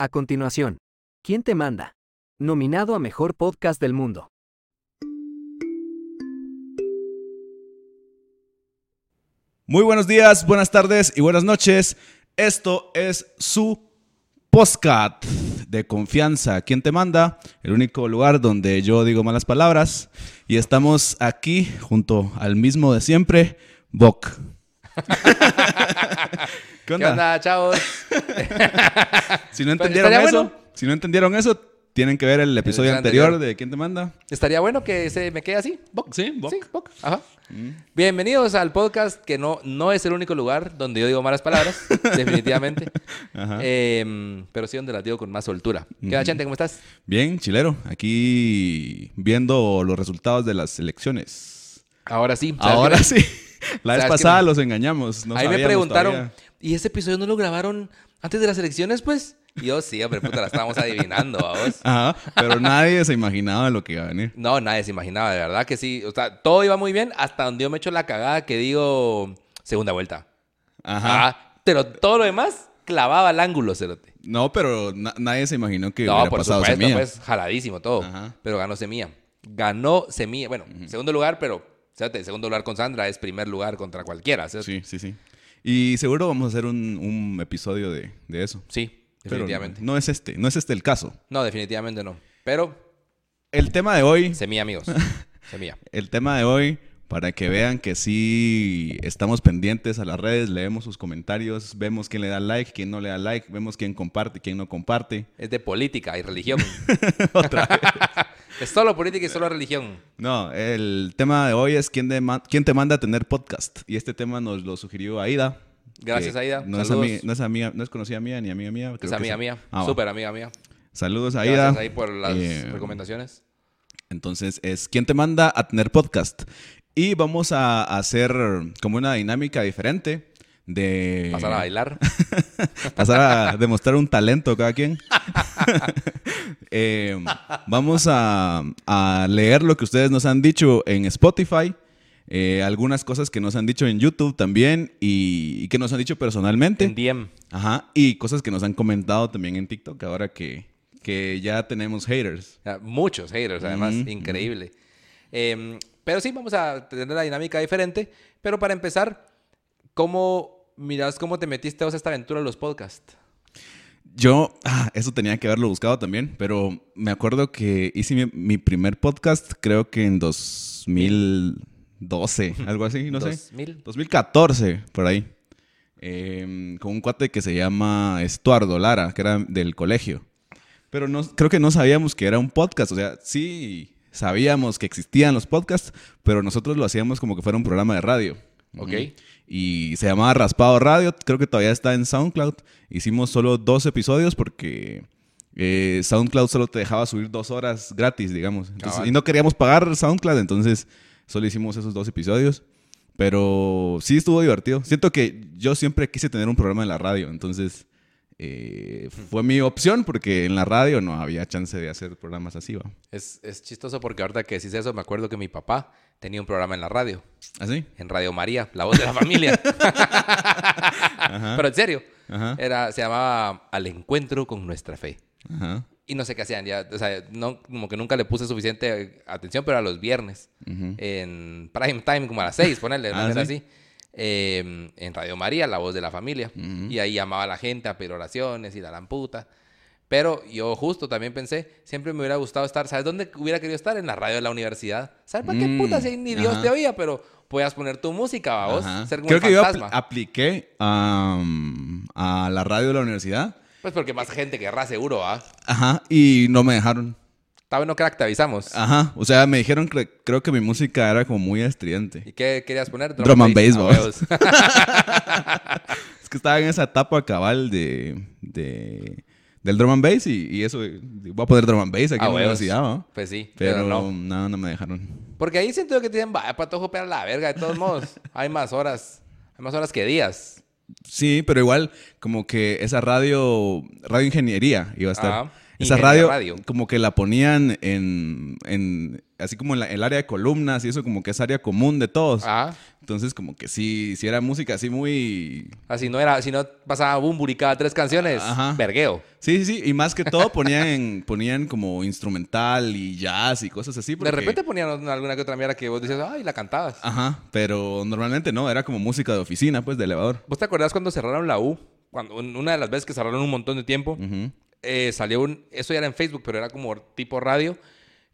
A continuación, ¿Quién te manda? Nominado a Mejor Podcast del Mundo. Muy buenos días, buenas tardes y buenas noches. Esto es su podcast de confianza. ¿Quién te manda? El único lugar donde yo digo malas palabras. Y estamos aquí junto al mismo de siempre, Bok. ¿Qué onda, chavos? si no Pues, entendieron eso, bueno. si no entendieron eso, tienen que ver el episodio anterior. anterior de ¿Quién te manda? Estaría bueno que se me quede así. Sí. Sí, Bok. Ajá. Bienvenidos al podcast que no, no es el único lugar donde yo digo malas palabras, definitivamente. Ajá. Em, pero sí donde las digo con más soltura. ¿Qué onda, Chente? ¿Cómo estás? Bien, chilero. Aquí viendo los resultados de las elecciones. Ahora sí. ¿sabes Ahora qué? sí. La vez ¿Sabes qué? pasada los engañamos. No Ahí me preguntaron, todavía. ¿Y ese episodio no lo grabaron antes de las elecciones, pues? Y yo, sí, hombre, puta, la estábamos adivinando, a vos. Ajá, pero nadie se imaginaba lo que iba a venir. No, nadie se imaginaba, de verdad que sí. O sea, todo iba muy bien hasta donde yo me echo la cagada que digo segunda vuelta. Ajá. Ah, pero todo lo demás clavaba al ángulo, cerote. No, pero na- nadie se imaginó que No, hubiera por pasado supuesto, Semilla. pues jaladísimo todo. Ajá. Pero ganó Semilla. Ganó Semilla. Bueno, segundo lugar, pero, cerote, segundo lugar con Sandra es primer lugar contra cualquiera, cerote. Sí, sí, sí. Y seguro vamos a hacer un, un episodio de, de eso. Sí, definitivamente. no es este, no es este el caso. No, definitivamente no. Pero, El tema de hoy, Semilla, amigos. Semilla. el tema de hoy, para que vean que sí estamos pendientes a las redes, leemos sus comentarios, vemos quién le da like, quién no le da like, vemos quién comparte, quién no comparte. Es de política y religión. es solo política y solo religión. No, el tema de hoy es quién, de- quién te manda a tener podcast. Y este tema nos lo sugirió Aida. Gracias, que Aida. No es, Saludos. ami- no, es amiga- no es conocida mía ni amiga mía. creo Es que amiga sí. mía. Ah. Súper amiga mía. Saludos Aida. Gracias ahí por las Eh, recomendaciones. Entonces es quién te manda a tener podcast. Y vamos a hacer como una dinámica diferente de... Pasar a bailar. pasar a demostrar un talento cada quien. Eh, vamos a, a leer lo que ustedes nos han dicho en Spotify, eh, algunas cosas que nos han dicho en YouTube también y, y que nos han dicho personalmente. En DM. Ajá, y cosas que nos han comentado también en TikTok ahora que, que ya tenemos haters. Muchos haters, además. Increíble. Eh, pero sí, vamos a tener la dinámica diferente. Pero para empezar, ¿cómo miras cómo te metiste vos a esta aventura de los podcasts? Yo, ah, eso tenía que haberlo buscado también, pero me acuerdo que hice mi, mi primer podcast creo que en 2012, algo así, no sé. 2000. 2014, por ahí. Eh, con un cuate que se llama Estuardo Lara, que era del colegio. Pero no, creo que no sabíamos que era un podcast. O sea, sí sabíamos que existían los podcasts, pero nosotros lo hacíamos como que fuera un programa de radio. Ok. Y se llamaba Raspado Radio. Creo que todavía está en SoundCloud. Hicimos solo dos episodios porque eh, SoundCloud solo te dejaba subir dos horas gratis, digamos. Entonces, y no queríamos pagar SoundCloud, entonces solo hicimos esos dos episodios. Pero sí estuvo divertido. Siento que yo siempre quise tener un programa en la radio, entonces eh, fue mi opción porque en la radio no había chance de hacer programas así, ¿va? Es, es chistoso porque ahorita que decís eso, me acuerdo que mi papá tenía un programa en la radio. ¿Así? En Radio María, la voz de la familia. Pero en serio. Ajá. Era, se llamaba Al encuentro con nuestra fe. Ajá. Y no sé qué hacían ya. O sea, no, como que nunca le puse suficiente atención, pero a los viernes. En prime time, como a las seis, ponerle, Ah, ¿sí? así. Eh, en Radio María, la voz de la familia. Y ahí llamaba a la gente a pedir oraciones y la lamputa. Pero yo justo también pensé, siempre me hubiera gustado estar, ¿sabes dónde hubiera querido estar? En la radio de la universidad. ¿Sabes para qué Mm, puta si ni Dios ajá. te oía? Pero podías poner tu música, a vos, ser Creo que yo apl- fantasma. apliqué am, a la radio de la universidad. Pues porque más gente querrá seguro, ¿ah? Ajá. Y no me dejaron. Está bueno, crack, te avisamos. Ajá. O sea, me dijeron que creo que mi música era como muy estridente. ¿Y qué querías poner? Drum and bass, huevos. Es que estaba en esa etapa cabal de, de- del drum and bass y, y eso, voy a poner drum and bass aquí Ah, en la universidad, ¿no? Pues sí, Pero, pero, no. no. no, me dejaron. Porque ahí siento que tienen, vaya, patojo, pero la verga, de todos modos. hay más horas, hay más horas que días. Sí, pero igual como que esa radio, radio ingeniería iba a estar. Ajá. Esa Ingeniero radio, como que la ponían en, en así como en la- el área de columnas y eso como que es área común de todos. Ah, Entonces como que sí, sí era música así muy... así no era, si no pasaba Bumburi cada tres canciones, Ajá. vergueo. Sí, sí, sí, y más que todo ponían, ponían como instrumental y jazz y cosas así. De repente ponían alguna que otra mierda que vos dices, ay, la cantabas. Ajá, pero normalmente no, era como música de oficina, pues, de elevador. ¿Vos te acordás cuando cerraron la U? Cuando, una de las veces que cerraron un montón de tiempo, Ujú. Eh, salió un, eso ya era en Facebook, pero era como tipo radio,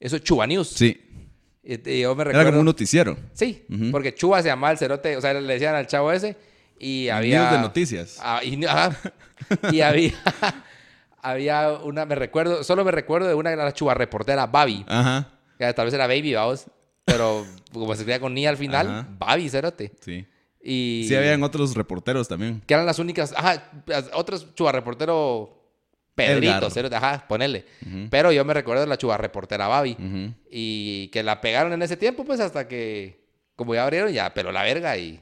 eso Chuba News. Sí, Y, y yo me era recuerdo... como un noticiero. Sí, porque Chuba se llamaba el cerote, o sea, le decían al chavo ese y había... News de noticias. Ah, y, ajá. Y había... había una, me recuerdo, solo me recuerdo de una que era la Chuba reportera, Babi. Ajá, Que tal vez era Baby, vamos. Pero como se escribía con ni al final, Ajá. Babi, cerote. sí. Y... Sí, habían otros reporteros también. Que eran las únicas... Ajá, otros Chuba reportero... Pedrito, ajá, ponele. Ujú. Pero yo me recuerdo de la Chuba reportera Babi. Y que la pegaron en ese tiempo, pues hasta que, como ya abrieron, ya peló la verga y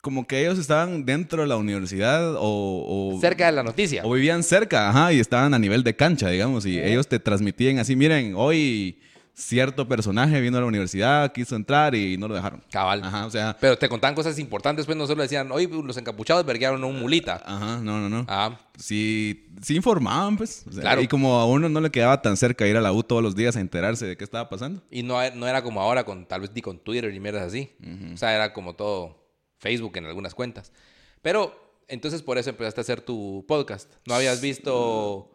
Como que ellos estaban dentro de la universidad o... o- cerca de la noticia. O vivían cerca, ajá, y estaban a nivel de cancha, digamos, y ellos te transmitían así, miren, hoy cierto personaje vino a la universidad, quiso entrar y no lo dejaron. Cabal. Ajá, o sea, Pero te contaban cosas importantes, pues no solo decían, hoy los encapuchados verguearon a un mulita. ajá, no, no, no. Ah, Sí, sí informaban, pues. O sea, Claro. Y como a uno no le quedaba tan cerca ir a la U todos los días a enterarse de qué estaba pasando. y no, no era como ahora, con tal vez ni con Twitter y mierdas así. O sea, era como todo Facebook en algunas cuentas. Pero, entonces por eso empezaste a hacer tu podcast. ¿No habías visto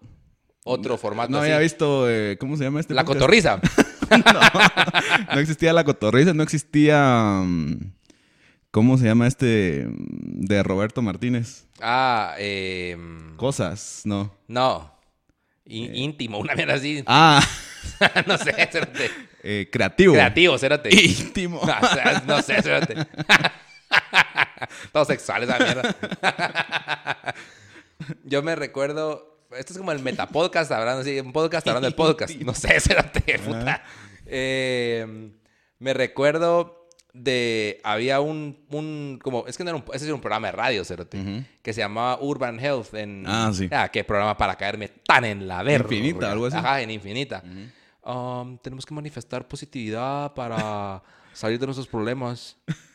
otro formato No así? había visto, eh, ¿cómo se llama este? La podcast? cotorriza. No existía la cotorriza, no existía... mm, ¿Cómo se llama este mm, de Roberto Martínez? ah, eh, Cosas, no. no. Í- íntimo, una mierda así. Ah, no sé, espérate. eh, creativo. Creativo, espérate. Íntimo. O sea, no sé, espérate. Todos sexuales, esa mierda. Yo me recuerdo. Esto es como el metapodcast hablando así, un podcast hablando del podcast. No sé, espérate, puta. Eh, me recuerdo de. Había un. un como, es que no era un, ese era un programa de radio, espérate, Ujú. que se llamaba Urban Health. En, Ah, sí. qué programa para caerme tan en la verga. Infinita, algo así. Ajá, en Infinita. Um, tenemos que manifestar positividad para salir de nuestros problemas.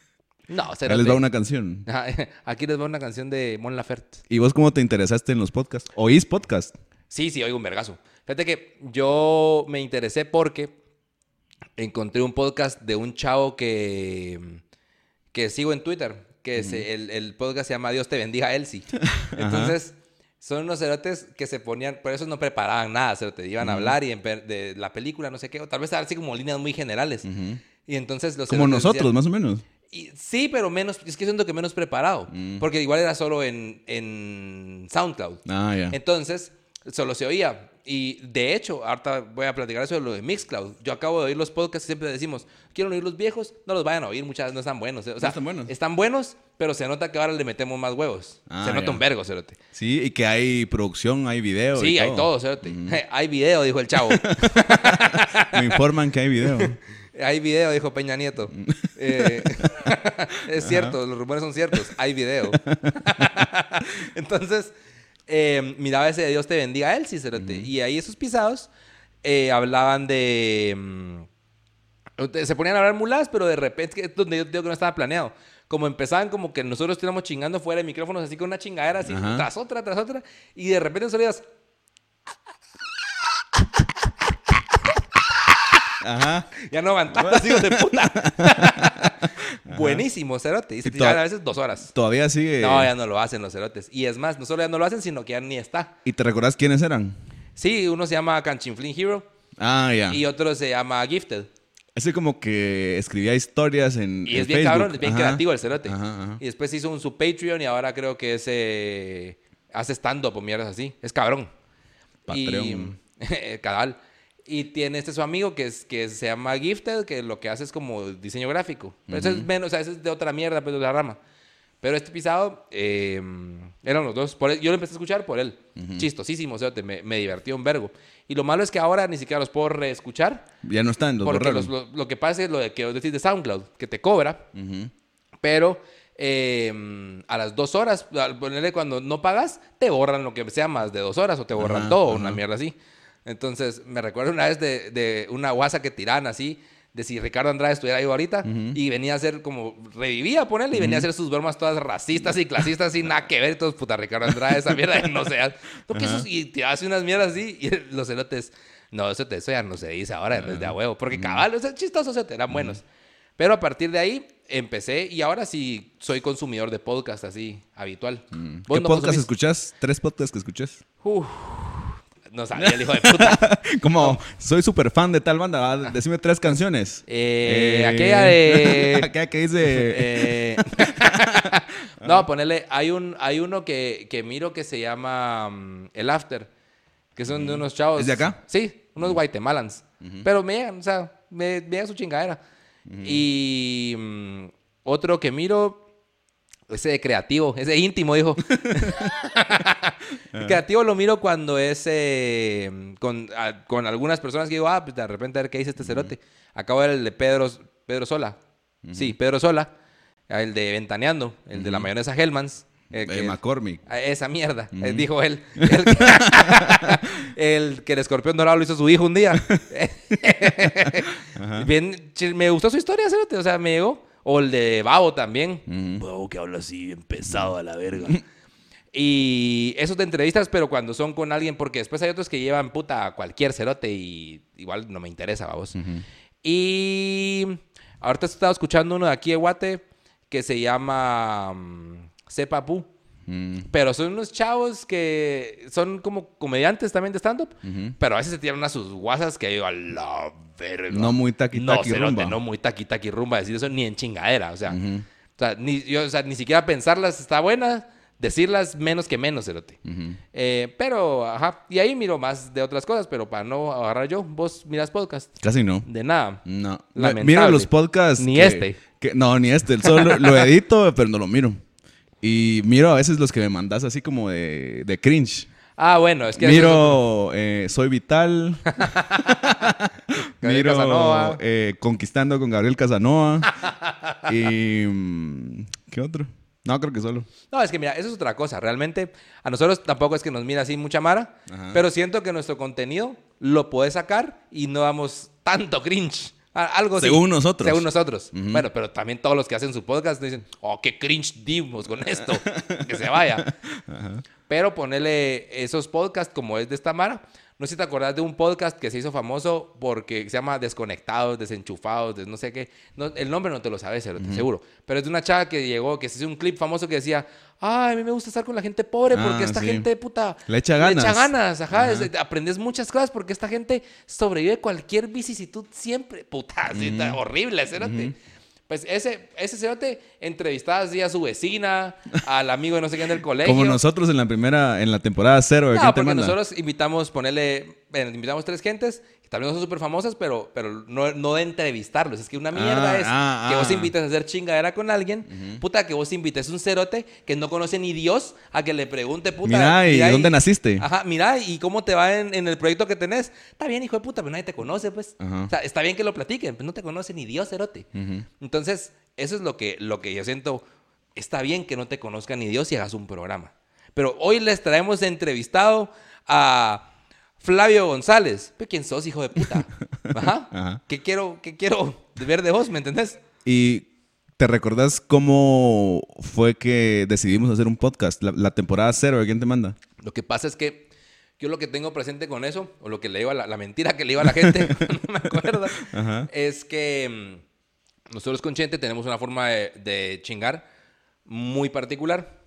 No, espérate. les va una canción. Ajá, Aquí les va una canción de Mon Laferte. ¿Y vos cómo te interesaste en los podcasts? ¿Oís podcast? Sí, sí, oigo un vergazo. Fíjate que yo me interesé porque encontré un podcast de un chavo que, que sigo en Twitter, que se- el, el podcast se llama Dios te bendiga, Elsie. Entonces, son unos cerotes que se ponían, por eso no preparaban nada, cerote. Iban a hablar y en de la película, no sé qué, o tal vez así como líneas muy generales. Y entonces los Como nosotros, decían- más o menos. Y- sí, pero menos, es que siento que menos preparado. Mm. Porque igual era solo en, en SoundCloud. Ah, ya. Entonces, solo se oía. Y de hecho, ahorita voy a platicar eso de lo de Mixcloud. Yo acabo de oír los podcasts y siempre decimos, quieren oír los viejos, no los vayan a oír, muchas veces no están buenos. O sea, están buenos. Están buenos, pero se nota que ahora le metemos más huevos. Ah, se nota un vergo, cerote. Sí, y que hay producción, hay video. y Sí, hay todo, cerote. hay video, dijo el chavo. Me informan que hay video. Hay video, dijo Peña Nieto. Eh, es cierto, los rumores son ciertos. Hay video. Entonces, eh, miraba ese de Dios te bendiga a él, sí, cerote. Y ahí esos pisados eh, hablaban de... mm, se ponían a hablar mulas, pero de repente, que es donde yo digo que no estaba planeado. Como empezaban como que nosotros estuviéramos chingando fuera de micrófonos así con una chingadera así, Ajá. tras otra, tras otra. Y de repente solo Ajá. Ya no aguantaba, hijos de puta. Buenísimo, cerote. Y se Y a veces dos horas. Todavía sigue. No, ya no lo hacen los cerotes. Y es más, no solo ya no lo hacen, sino que ya ni está. ¿Y te recordás quiénes eran? Sí, uno se llama Canchinflin Hero Ah, ya. y otro se llama Gifted. Ese como que escribía historias en. Y en es bien Facebook. cabrón, es bien Ajá. creativo el cerote. Ajá, ajá. Y después hizo un su Patreon y ahora creo que es, eh, hace stand-up o mierdas así. Es cabrón. Patreon. Y, cabal. Y tiene este su amigo que, es, que se llama Gifted, que lo que hace es como diseño gráfico. Pero eso es menos, o sea, eso es de otra mierda, pero de la rama. Pero este pisado, eh, eran los dos. Por él- yo lo empecé a escuchar por él. Chistosísimo, o sea, te- me, me divertió un vergo. Y lo malo es que ahora ni siquiera los puedo reescuchar. Ya no están, los porque los- lo, lo que pasa es lo de que os decís de SoundCloud, que te cobra. Ujú. Pero eh, a las dos horas, al ponerle cuando no pagas, te borran lo que sea más de dos horas o te borran Ajá, todo, ajá. una mierda así. Entonces, me recuerdo una vez de, de una guasa que tiraban así, de si Ricardo Andrade estuviera vivo ahorita, y venía a hacer como, revivía, ponerle, y venía a hacer sus bromas todas racistas y clasistas, sin nada que ver, y todos, puta, Ricardo Andrade, esa mierda, no sé, porque eso, y tiraba así unas mierdas así, y los elotes, no, eso, te- eso ya no se dice ahora, desde a huevo, porque cabal, o sea, chistosos, eran buenos. Pero a partir de ahí, empecé, y ahora sí soy consumidor de podcast así, habitual. ¿Vos ¿Qué no podcast consumís? escuchas? ¿Tres podcasts que escuchas? Uf, no sabía el hijo de puta. Como, soy súper fan de tal banda, ¿va? decime tres canciones. Eh, aquella de- aquella que dice... Eh, no, ponerle, hay un, hay uno que, que miro que se llama mm, El After, que son de unos chavos. ¿Es de acá? Sí, unos guatemalans. Pero me llegan, o sea, me, me llega su chingadera. Y mm, otro que miro, ese de creativo, ese íntimo, dijo. creativo lo miro cuando es eh, con, a- con algunas personas que digo, ah, pues de repente a ver qué dice este cerote. Acabo de ver el de Pedro, Pedro Sola. Sí, Pedro Sola. El de Ventaneando, el de la mayonesa Hellmans. el Eh, que- McCormick. Esa mierda, eh, dijo él. El que, el que el escorpión dorado lo hizo su hijo un día. Bien, me gustó su historia, cerote, o sea, me llegó. O el de Babo también. Babo que habla así, bien pesado a la verga. y esos de entrevistas, pero cuando son con alguien, porque después hay otros que llevan puta a cualquier cerote y igual no me interesa, vamos. Y ahorita he estado escuchando uno de aquí de Guate que se llama mm, Sepa Pu. Mm, Pero son unos chavos que son como comediantes también de stand-up. Pero a veces se tiran a sus guasas que digo, a la verga. No muy taqui, no, taqui, rumba. No muy taqui taqui rumba. Decir eso ni en chingadera. O sea, o sea, ni, yo, o sea, ni siquiera pensarlas está buena. Decirlas menos que menos, cerote. Eh, pero, ajá. Y ahí miro más de otras cosas. Pero para no agarrar yo, vos miras podcast. Casi no. De nada. No. Lamentable. Miro los podcasts. Ni que- este. que- no, ni este. Solo lo edito, pero no lo miro. Y miro a veces los que me mandas así como de, de cringe. Ah, bueno, es que... Miro eh, Soy Vital. Miro Casanova. eh, Conquistando con Gabriel Casanova. y. mm, ¿Qué otro? No, creo que solo. No, es que mira, eso es otra cosa. Realmente, a nosotros tampoco es que nos mira así mucha mara, Ajá. pero siento que nuestro contenido lo puedes sacar y no damos tanto cringe. A- Algo. Según nosotros. Según nosotros. Bueno, pero también todos los que hacen su podcast dicen, oh, qué cringe dimos con esto. que se vaya. Pero ponerle esos podcasts como es de esta Mara. No sé si te acordás de un podcast que se hizo famoso porque se llama Desconectados, Desenchufados, des- no sé qué. No, el nombre no te lo sabes, seguro. Pero es de una chava que llegó, que se hizo un clip famoso que decía, ay, a mí me gusta estar con la gente pobre porque Ah, esta sí. gente, puta... Le echa ganas. Le echa ganas, ajá. es- aprendes muchas cosas porque esta gente sobrevive cualquier vicisitud siempre. Puta, horrible, cerote. Pues ese, ese cerote entrevistaba así a su vecina, al amigo de no sé quién del colegio. Como nosotros en la primera, en la temporada cero. ¿de No, porque nosotros invitamos, ponerle, bueno, invitamos tres gentes, que también son súper famosas, pero, pero no, no de entrevistarlos. Es que una mierda Ah, es ah, que vos ah. invites a hacer chingadera con alguien, puta, que vos invites un cerote que no conoce ni Dios a que le pregunte, puta. Mira, ¿y dónde naciste? Ajá, mira, ¿y cómo te va en, en el proyecto que tenés? Está bien, hijo de puta, pero nadie te conoce, pues. Ajá. O sea, está bien que lo platiquen, pero no te conoce ni Dios, cerote. Entonces, eso es lo que, lo que yo siento. Está bien que no te conozca ni Dios y hagas un programa. Pero hoy les traemos entrevistado a Flavio González. ¿Pero quién sos, hijo de puta? Ajá. Ajá. ¿Qué quiero, qué quiero ver de vos, me entendés? ¿Y te recordás cómo fue que decidimos hacer un podcast? La, la temporada cero, ¿de quién te manda? Lo que pasa es que yo lo que tengo presente con eso, o lo que le digo a la, la mentira que le digo a la gente, no me acuerdo, Ajá. es que mm, nosotros con Chente tenemos una forma de, de chingar muy particular,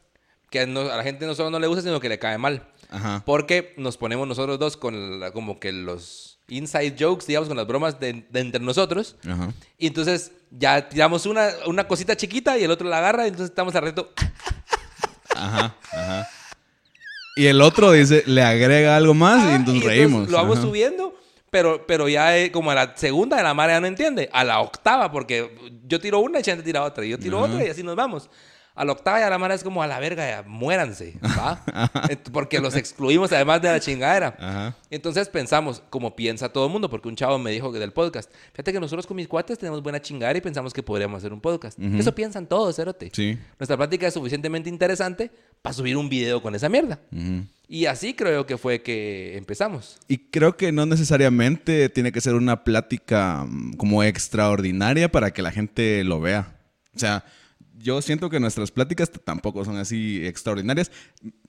que no- a la gente no solo no le gusta, sino que le cae mal. Ajá. Porque nos ponemos nosotros dos con la- como que los inside jokes, digamos, con las bromas de, de entre nosotros. Ajá. Y entonces ya tiramos una, una cosita chiquita y el otro la agarra y entonces estamos al reto. Ajá. Ajá. Y el otro dice, le agrega algo más y entonces y reímos. Lo vamos Ajá. subiendo, pero, pero ya eh, como a la segunda de la mara ya no entiende. A la octava, porque yo tiro una y Chente tira otra. Y yo tiro Ajá. otra y así nos vamos. A la octava ya la mara es como a la verga, ya muéranse, porque los excluimos además de la chingadera. Ajá. Entonces pensamos, como piensa todo el mundo, porque un chavo me dijo que del podcast. Fíjate que nosotros con mis cuates tenemos buena chingadera y pensamos que podríamos hacer un podcast. Eso piensan todos, cerote. Sí. Nuestra plática es suficientemente interesante para subir un video con esa mierda. Y así creo que fue que empezamos. Y creo que no necesariamente tiene que ser una plática mm, como extraordinaria para que la gente lo vea. O sea, yo siento que nuestras pláticas tampoco son así extraordinarias.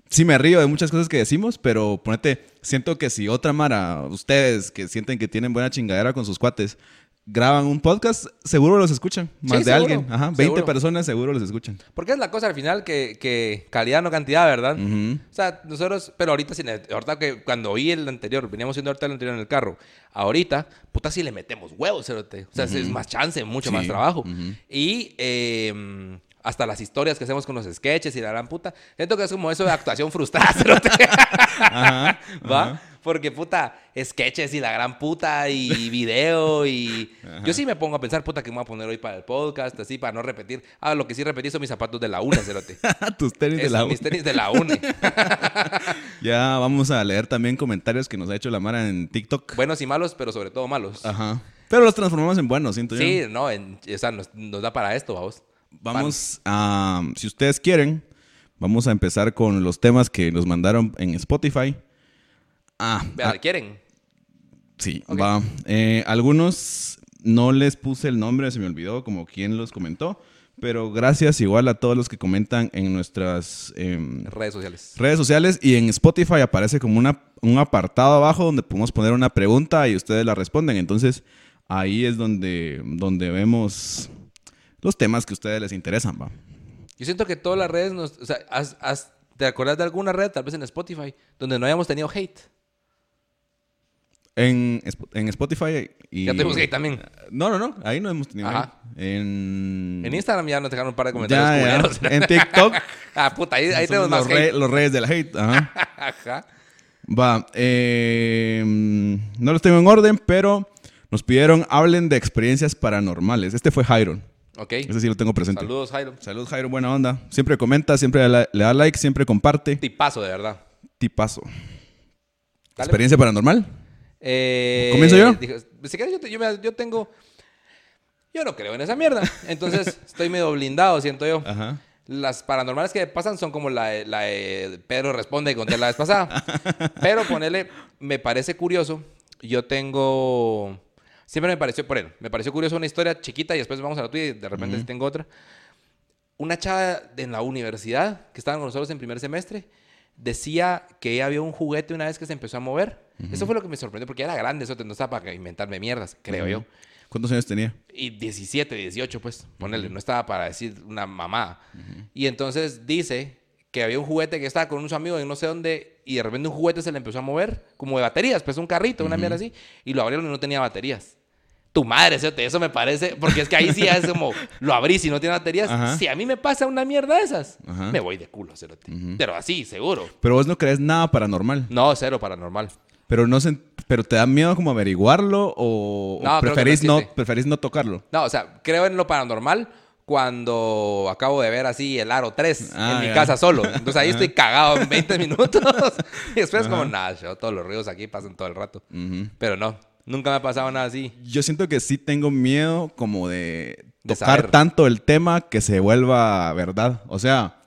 Sí me río de muchas cosas que decimos, pero ponete, siento que si otra Mara, ustedes que sienten que tienen buena chingadera con sus cuates, graban un podcast, seguro los escuchan. Más de seguro, alguien. Ajá, 20 seguro. personas seguro los escuchan. Porque es la cosa al final que, que calidad no cantidad, ¿verdad? O sea, nosotros, pero ahorita, le- ahorita que cuando oí el anterior, veníamos viendo ahorita el anterior en el carro, ahorita, puta, sí le metemos huevos, cerote. O sea, es más chance, mucho Sí, más trabajo. Y eh, hasta las historias que hacemos con los sketches y la gran puta, siento que es como eso de actuación frustrada, cerote. Ajá, ¿Va? ajá. Porque, puta, sketches y la gran puta y video y... Yo sí me pongo a pensar, puta, que me voy a poner hoy para el podcast, así, para no repetir. Ah, lo que sí repetí son mis zapatos de la UNE, cerote. Tus tenis de la mis tenis de la UNE. Ya vamos a leer también comentarios que nos ha hecho la Mara en TikTok. Buenos y malos, pero sobre todo malos. Ajá. Pero los transformamos en buenos, siento yo. Sí, no, en- o sea, nos, nos da para esto, vamos. Vamos a, si ustedes quieren, vamos a empezar con los temas que nos mandaron en Spotify. Ah, Vean, ah, ¿quieren? sí, va. Eh, algunos no les puse el nombre, se me olvidó como quién los comentó, pero gracias igual a todos los que comentan en nuestras em, Redes sociales. redes sociales y en Spotify aparece como una, un apartado abajo donde podemos poner una pregunta y ustedes la responden. Entonces ahí es donde, donde vemos los temas que a ustedes les interesan, va. Yo siento que todas las redes nos... O sea, has- has- ¿te acuerdas de alguna red, tal vez en Spotify, donde no hayamos tenido hate? En, en Spotify y... Ya tuvimos hate también. No, no, no. Ahí no hemos tenido Ajá. hate. En... En Instagram ya nos dejaron un par de comentarios Ya, ya. En TikTok. ah, puta, ahí, tenemos más los, re- hate. los reyes del hate. Ajá. Ajá. Va. eh, no los tengo en orden, pero nos pidieron hablen de experiencias paranormales. Este fue Jairo. Ok. Ese sí lo tengo presente. Saludos, Jairo. Salud, Jairo, buena onda. Siempre comenta, siempre le, da like, siempre comparte. Tipazo, de verdad. Tipazo. Dale. ¿Experiencia paranormal? Eh, ¿Comienzo yo? dije, si quieres, yo, te- yo tengo... Yo no creo en esa mierda. Entonces, estoy medio blindado, siento yo. Ajá. Las paranormales que pasan son como la, de- la Pedro responde que conté la vez pasada. Pero ponerle, me parece curioso. Yo tengo. Siempre me pareció, por él, me pareció curioso una historia chiquita y después vamos a la tuya y de repente sí tengo otra. Una chava en la universidad que estaba con nosotros en primer semestre decía que ella vio un juguete una vez que se empezó a mover. Eso fue lo que me sorprendió porque era grande, eso no estaba para inventarme mierdas, creo yo. ¿Cuántos años tenía? Y 17, 18, pues, ponele, no estaba para decir una mamá. Y entonces dice que había un juguete que estaba con un amigo en no sé dónde y de repente un juguete se le empezó a mover, como de baterías, pues un carrito, una mierda así, y lo abrieron y no tenía baterías. Tu madre, eso me parece, porque es que ahí sí es como, lo abrís y no tiene baterías. Ajá. Si a mí me pasa una mierda de esas, Ajá. me voy de culo, cerote. Pero así, seguro. Pero vos no crees nada paranormal. No, cero paranormal. Pero no se- pero te da miedo como averiguarlo o, o No, preferís, no, preferís no tocarlo. No, o sea, creo en lo paranormal cuando acabo de ver así el Aro 3 Ah, en mi casa solo. Entonces ahí estoy cagado en 20 minutos. y después como, nada, yo, todos los ríos aquí pasan todo el rato. Ujú. Pero no, nunca me ha pasado nada así. Yo siento que sí tengo miedo como de De tocar saber. tanto el tema que se vuelva verdad. O sea,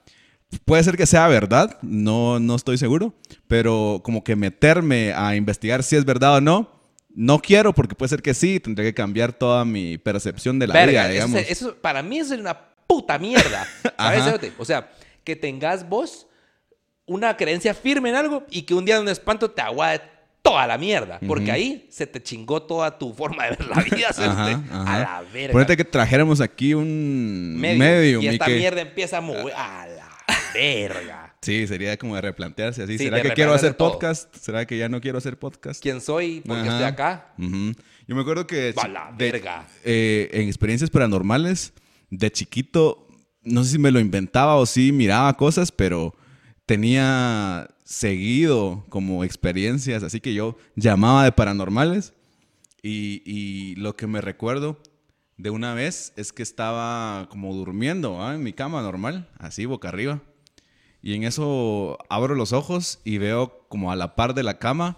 puede ser que sea verdad, no, no estoy seguro, pero como que meterme a investigar si es verdad o no, no quiero porque puede ser que sí, tendré que cambiar toda mi percepción de la Verga, vida, digamos. es- eso- para mí es una puta mierda. O sea, que tengas vos una creencia firme en algo y que un día de un espanto te aguade toda la mierda. Porque ahí se te chingó toda tu forma de ver la vida. Ajá, ajá. A la verga. Ponete que trajéramos aquí un medium. y y esta que- mierda empieza a mover. A la verga. Sí, sería como de replantearse así. Sí, ¿Será que quiero hacer todo. podcast? ¿Será que ya no quiero hacer podcast? ¿Quién soy? Porque Ajá. estoy acá. Ujú. Yo me acuerdo que la de- verga. eh, en experiencias paranormales, de chiquito, no sé si me lo inventaba o si miraba cosas, pero tenía seguido como experiencias, así que yo llamaba de paranormales y, y lo que me recuerdo de una vez es que estaba como durmiendo ¿ah? en mi cama normal, así boca arriba. Y en eso abro los ojos y veo como a la par de la cama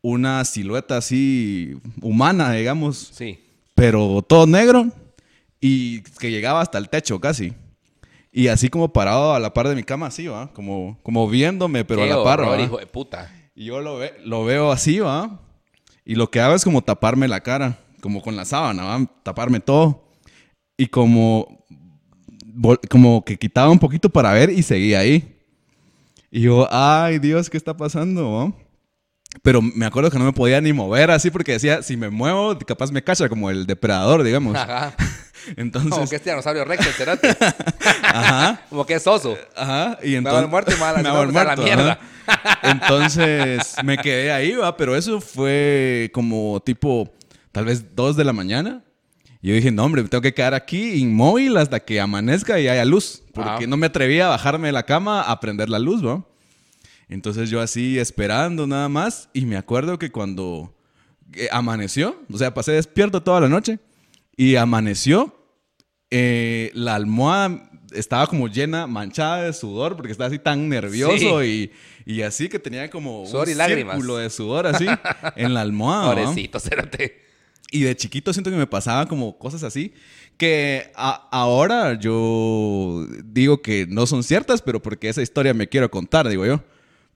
una silueta así humana, digamos, Sí. pero todo negro y que llegaba hasta el techo casi. Y así como parado a la par de mi cama, así, ¿va? Como, como viéndome, pero Qué a la par, horror, ¿va? hijo de puta. Y yo lo, ve- lo veo así, ¿va? Y lo que hago es como taparme la cara, como con la sábana, ¿va? Taparme todo. Y como, como que quitaba un poquito para ver y seguía ahí. Y yo, ay Dios, ¿qué está pasando? Pero me acuerdo que no me podía ni mover así porque decía, si me muevo, capaz me cacha como el depredador, digamos. Ajá. Entonces, Como que es tiranosaurio rex, el cerote. ajá. Como que es oso. Ajá, y entonces... muerto me va a la- me a la mierda. Entonces me quedé ahí, va, pero eso fue como tipo, tal vez dos de la mañana. Y yo dije, no, hombre, me tengo que quedar aquí inmóvil hasta que amanezca y haya luz. Porque Ah. no me atrevía a bajarme de la cama a prender la luz, ¿va? Entonces yo así esperando nada más. Y me acuerdo que cuando eh, amaneció, o sea, pasé despierto toda la noche. Y amaneció, eh, la almohada estaba como llena, manchada de sudor, porque estaba así tan nervioso y, y así que tenía como Sudor un y lágrimas. círculo de sudor así en la almohada. Pobrecito, cerote. Y de chiquito siento que me pasaban como cosas así que a- ahora yo digo que no son ciertas, pero porque esa historia me quiero contar, digo yo.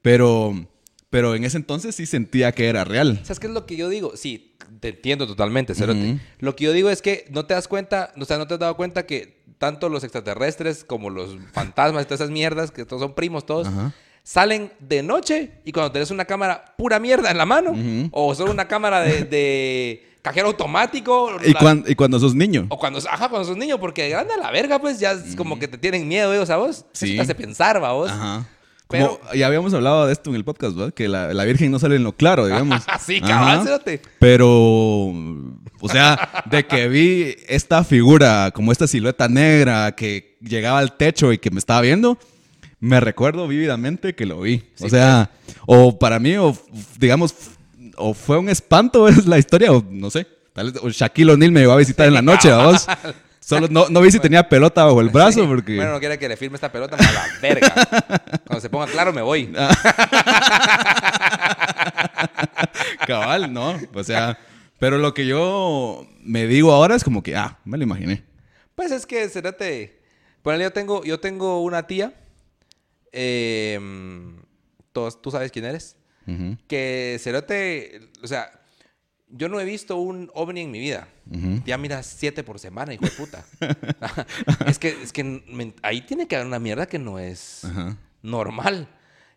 Pero, pero en ese entonces sí sentía que era real. ¿Sabes qué es lo que yo digo? Sí, te entiendo totalmente, Cerote. Ujú. Lo que yo digo es que no te das cuenta, o sea, no te has dado cuenta que tanto los extraterrestres como los fantasmas y todas esas mierdas, que todos son primos todos, Ajá. salen de noche y cuando tenés una cámara pura mierda en la mano, Ujú. o solo una cámara de, de cajero automático, Y, la- cuan- y cuando sos niño. o cuando, ajá, cuando sos niño, porque de grande a la verga, pues ya es como que te tienen miedo ellos a vos. Eso Sí. te hace pensar, va vos. Ajá. Pero- Como- ya habíamos hablado de esto en el podcast, ¿verdad? Que la, la Virgen no sale en lo claro, digamos. Ajá. cerote. Pero, o sea, de que vi esta figura, como esta silueta negra que llegaba al techo y que me estaba viendo, me recuerdo vívidamente que lo vi. o Sí, sea, o para mí, o digamos, o fue un espanto, es la historia, o no sé. Tal vez, o Shaquille O'Neal me llegó a visitar en la noche, vamos. Solo no, no vi si tenía pelota bajo el brazo, Sí. porque. Bueno, no quiere que le firme esta pelota para la verga. Cuando se ponga claro, me voy. Cabal, ¿no? O sea, pero lo que yo me digo ahora es como que, ah, me lo imaginé. Pues es que, Cerote. Ponele, yo tengo, yo tengo una tía. eh, tú sabes quién eres. Que Cerote. O sea, yo no he visto un ovni en mi vida. Ya mira siete por semana, hijo de puta. es que, es que me- ahí tiene que haber una mierda que no es normal.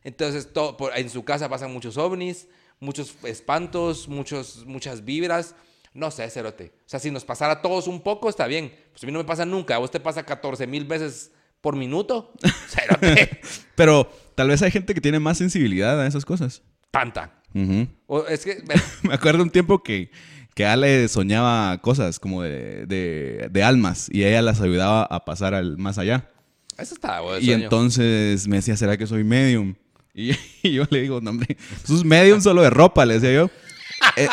Entonces, todo, por- en su casa pasan muchos ovnis, muchos espantos, muchos, muchas vibras. No sé, Cerote. O sea, si nos pasara a todos un poco, está bien. Pues a mí no me pasa nunca. A vos te pasa 14 mil veces por minuto. Cerote. Pero tal vez hay gente que tiene más sensibilidad a esas cosas. Tanta. O es que... Me acuerdo un tiempo que, que Ale soñaba cosas como de, de- de almas y ella las ayudaba a pasar al más allá. Eso está bueno. Y entonces me decía, ¿será que soy medium? Y, y yo le digo, no, hombre, sos medium solo de ropa, le decía yo. Eh,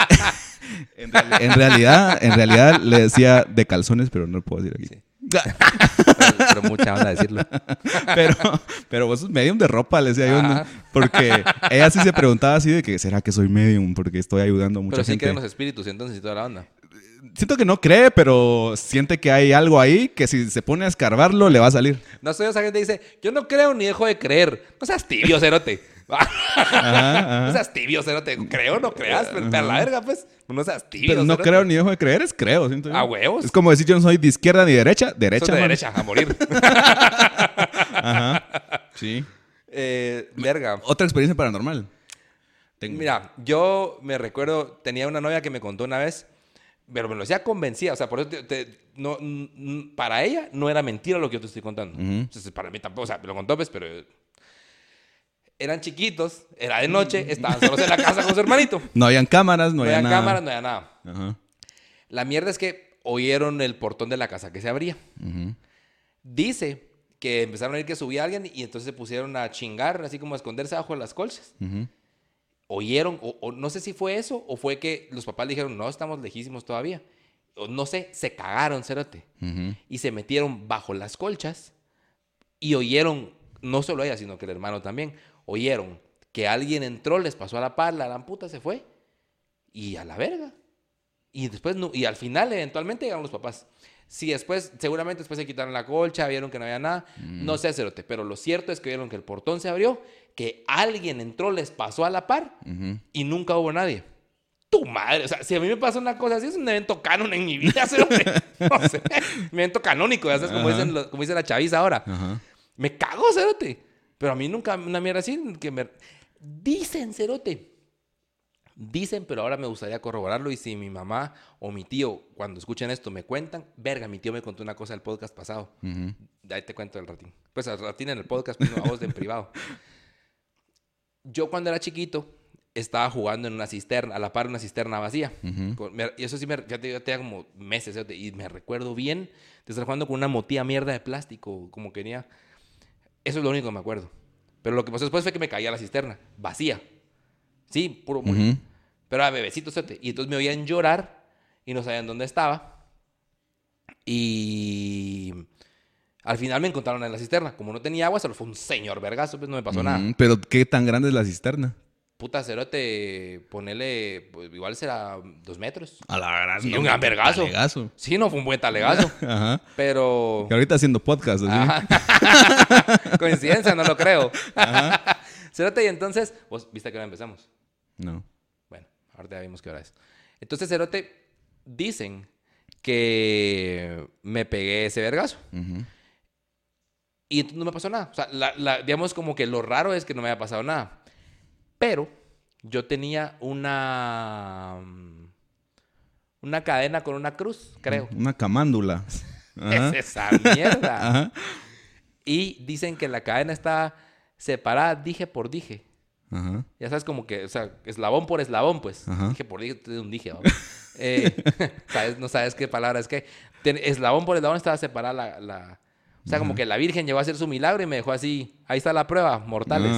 en, en realidad, en realidad le decía de calzones, pero no lo puedo decir aquí. Pero, pero mucha onda decirlo. Pero, pero vos sos medium de ropa, le decía yo. Porque ella sí se preguntaba así de que, ¿será que soy medium? Porque estoy ayudando a mucha Pero sí gente. creen los espíritus entonces y toda la onda. Siento que no cree, pero siente que hay algo ahí que si se pone a escarbarlo le va a salir. No soy esa gente que dice, yo no creo ni dejo de creer. No seas tibio, cerote. Ajá. No seas tibio, cerote. Creo o no creas, pero a la verga, pues. No seas tibio. Pero no creo ni dejo de creer, es creo, siento. A huevos. Es como decir yo no soy de izquierda ni derecha, derecha. Sos de derecha, a morir. Ajá. Sí. eh, verga. Otra experiencia paranormal. Tengo. Mira, yo me recuerdo, tenía una novia que me contó una vez, pero me lo decía convencida. O sea, por eso te- te- no, para ella no era mentira lo que yo te estoy contando. Entonces, para mí tampoco, o sea, me lo contó, pues, pero eran chiquitos, era de noche, estaban solos en la casa con su hermanito. No habían cámaras, no, No había nada. cámaras, no había nada. Ajá. La mierda es que oyeron el portón de la casa que se abría. Dice que empezaron a oír que subía alguien y entonces se pusieron a chingar, así como a esconderse bajo las colchas. Oyeron, o, o no sé si fue eso, o fue que los papás dijeron, no, estamos lejísimos todavía. O no sé, se cagaron, cerote. Ujú. Y se metieron bajo las colchas y oyeron, no solo ella, sino que el hermano también, oyeron que alguien entró, les pasó a la par, la gran puta se fue y a la verga. Y después, y al final, eventualmente llegaron los papás. Si después, seguramente después se quitaron la colcha, vieron que no había nada. No sé, Cerote, pero lo cierto es que vieron que el portón se abrió, que alguien entró, les pasó a la par y nunca hubo nadie. Tu madre, o sea, si a mí me pasa una cosa así, es un evento canon en mi vida, Cerote. No sé, un evento canónico, ya sabes, como, Ajá. dicen los- como dice la chaviza ahora. Me cago, Cerote. Pero a mí nunca una mierda así que me... Dicen, Cerote. Dicen, pero ahora me gustaría corroborarlo y si mi mamá o mi tío, cuando escuchen esto, me cuentan, verga, mi tío me contó una cosa del podcast pasado. Ahí te cuento el ratín. Pues al ratín en el podcast, pues, no, a vos de en privado. Yo cuando era chiquito estaba jugando en una cisterna, a la par de una cisterna vacía. Me- y eso sí, me, ya te, ya tenía como meses, y me recuerdo bien de estar jugando con una motilla mierda de plástico, como quería. Eso es lo único que me acuerdo. Pero lo que pasó después fue que me caía la cisterna, vacía. Sí, puro. Ujú. Pero era bebecito, ¿sí? Y entonces me oían llorar y no sabían dónde estaba. Y al final me encontraron en la cisterna. Como no tenía agua, solo fue un señor vergazo, pues no me pasó nada. Pero ¿qué tan grande es la cisterna? Puta cerote, ponele, pues, igual será dos metros. A la gran. Sí, un gran vergazo. Vergazo. Sí, no fue un buen talegazo, Ajá. pero... Y ahorita haciendo podcast. Ajá. Coincidencia, no lo creo. Cerote, y entonces, vos viste que ahora empezamos. No. Bueno, ahorita ya vimos qué hora es. Entonces, Cerote, dicen que me pegué ese vergazo. Ujú. Y entonces no me pasó nada. O sea, la- la- digamos como que lo raro es que no me haya pasado nada. Pero yo tenía una... mm, Una cadena con una cruz, creo. Una camándula. Ajá. Es esa mierda. Ajá. Y dicen que la cadena está separada dije por dije. Ajá. Ya sabes, como que, o sea, eslabón por eslabón, pues. Ajá. Dije por dije, un dije, ¿no? Eh, ¿sabes? No sabes qué palabra es que. Ten- eslabón por eslabón estaba separada la. la- o sea, como que la Virgen llegó a hacer su milagro y me dejó así. Ahí está la prueba, mortales.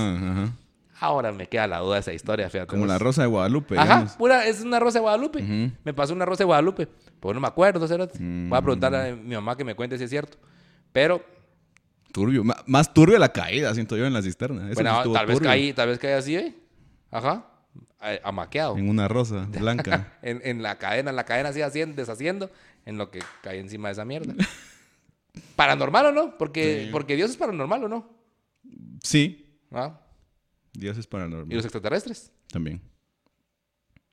Ah. Ahora me queda la duda de esa historia, fíjate. Como la rosa de Guadalupe. Ajá, digamos. pura, es una rosa de Guadalupe. Me pasó una rosa de Guadalupe. Pues no me acuerdo, cerote. Voy a preguntar Mm. a mi mamá que me cuente si es cierto. Pero, Turbio. Más turbio la caída, siento yo, en la cisterna. Eso bueno, tal vez caí, tal vez caí así, ¿eh? Ajá. Amaqueado. En una rosa blanca. En, en la cadena, en la cadena así haciendo, deshaciendo, en lo que caí encima de esa mierda. ¿Paranormal o no? Porque, Sí. porque Dios es paranormal o no. sí. ¿Ah? Dios es ¿Y los extraterrestres? También.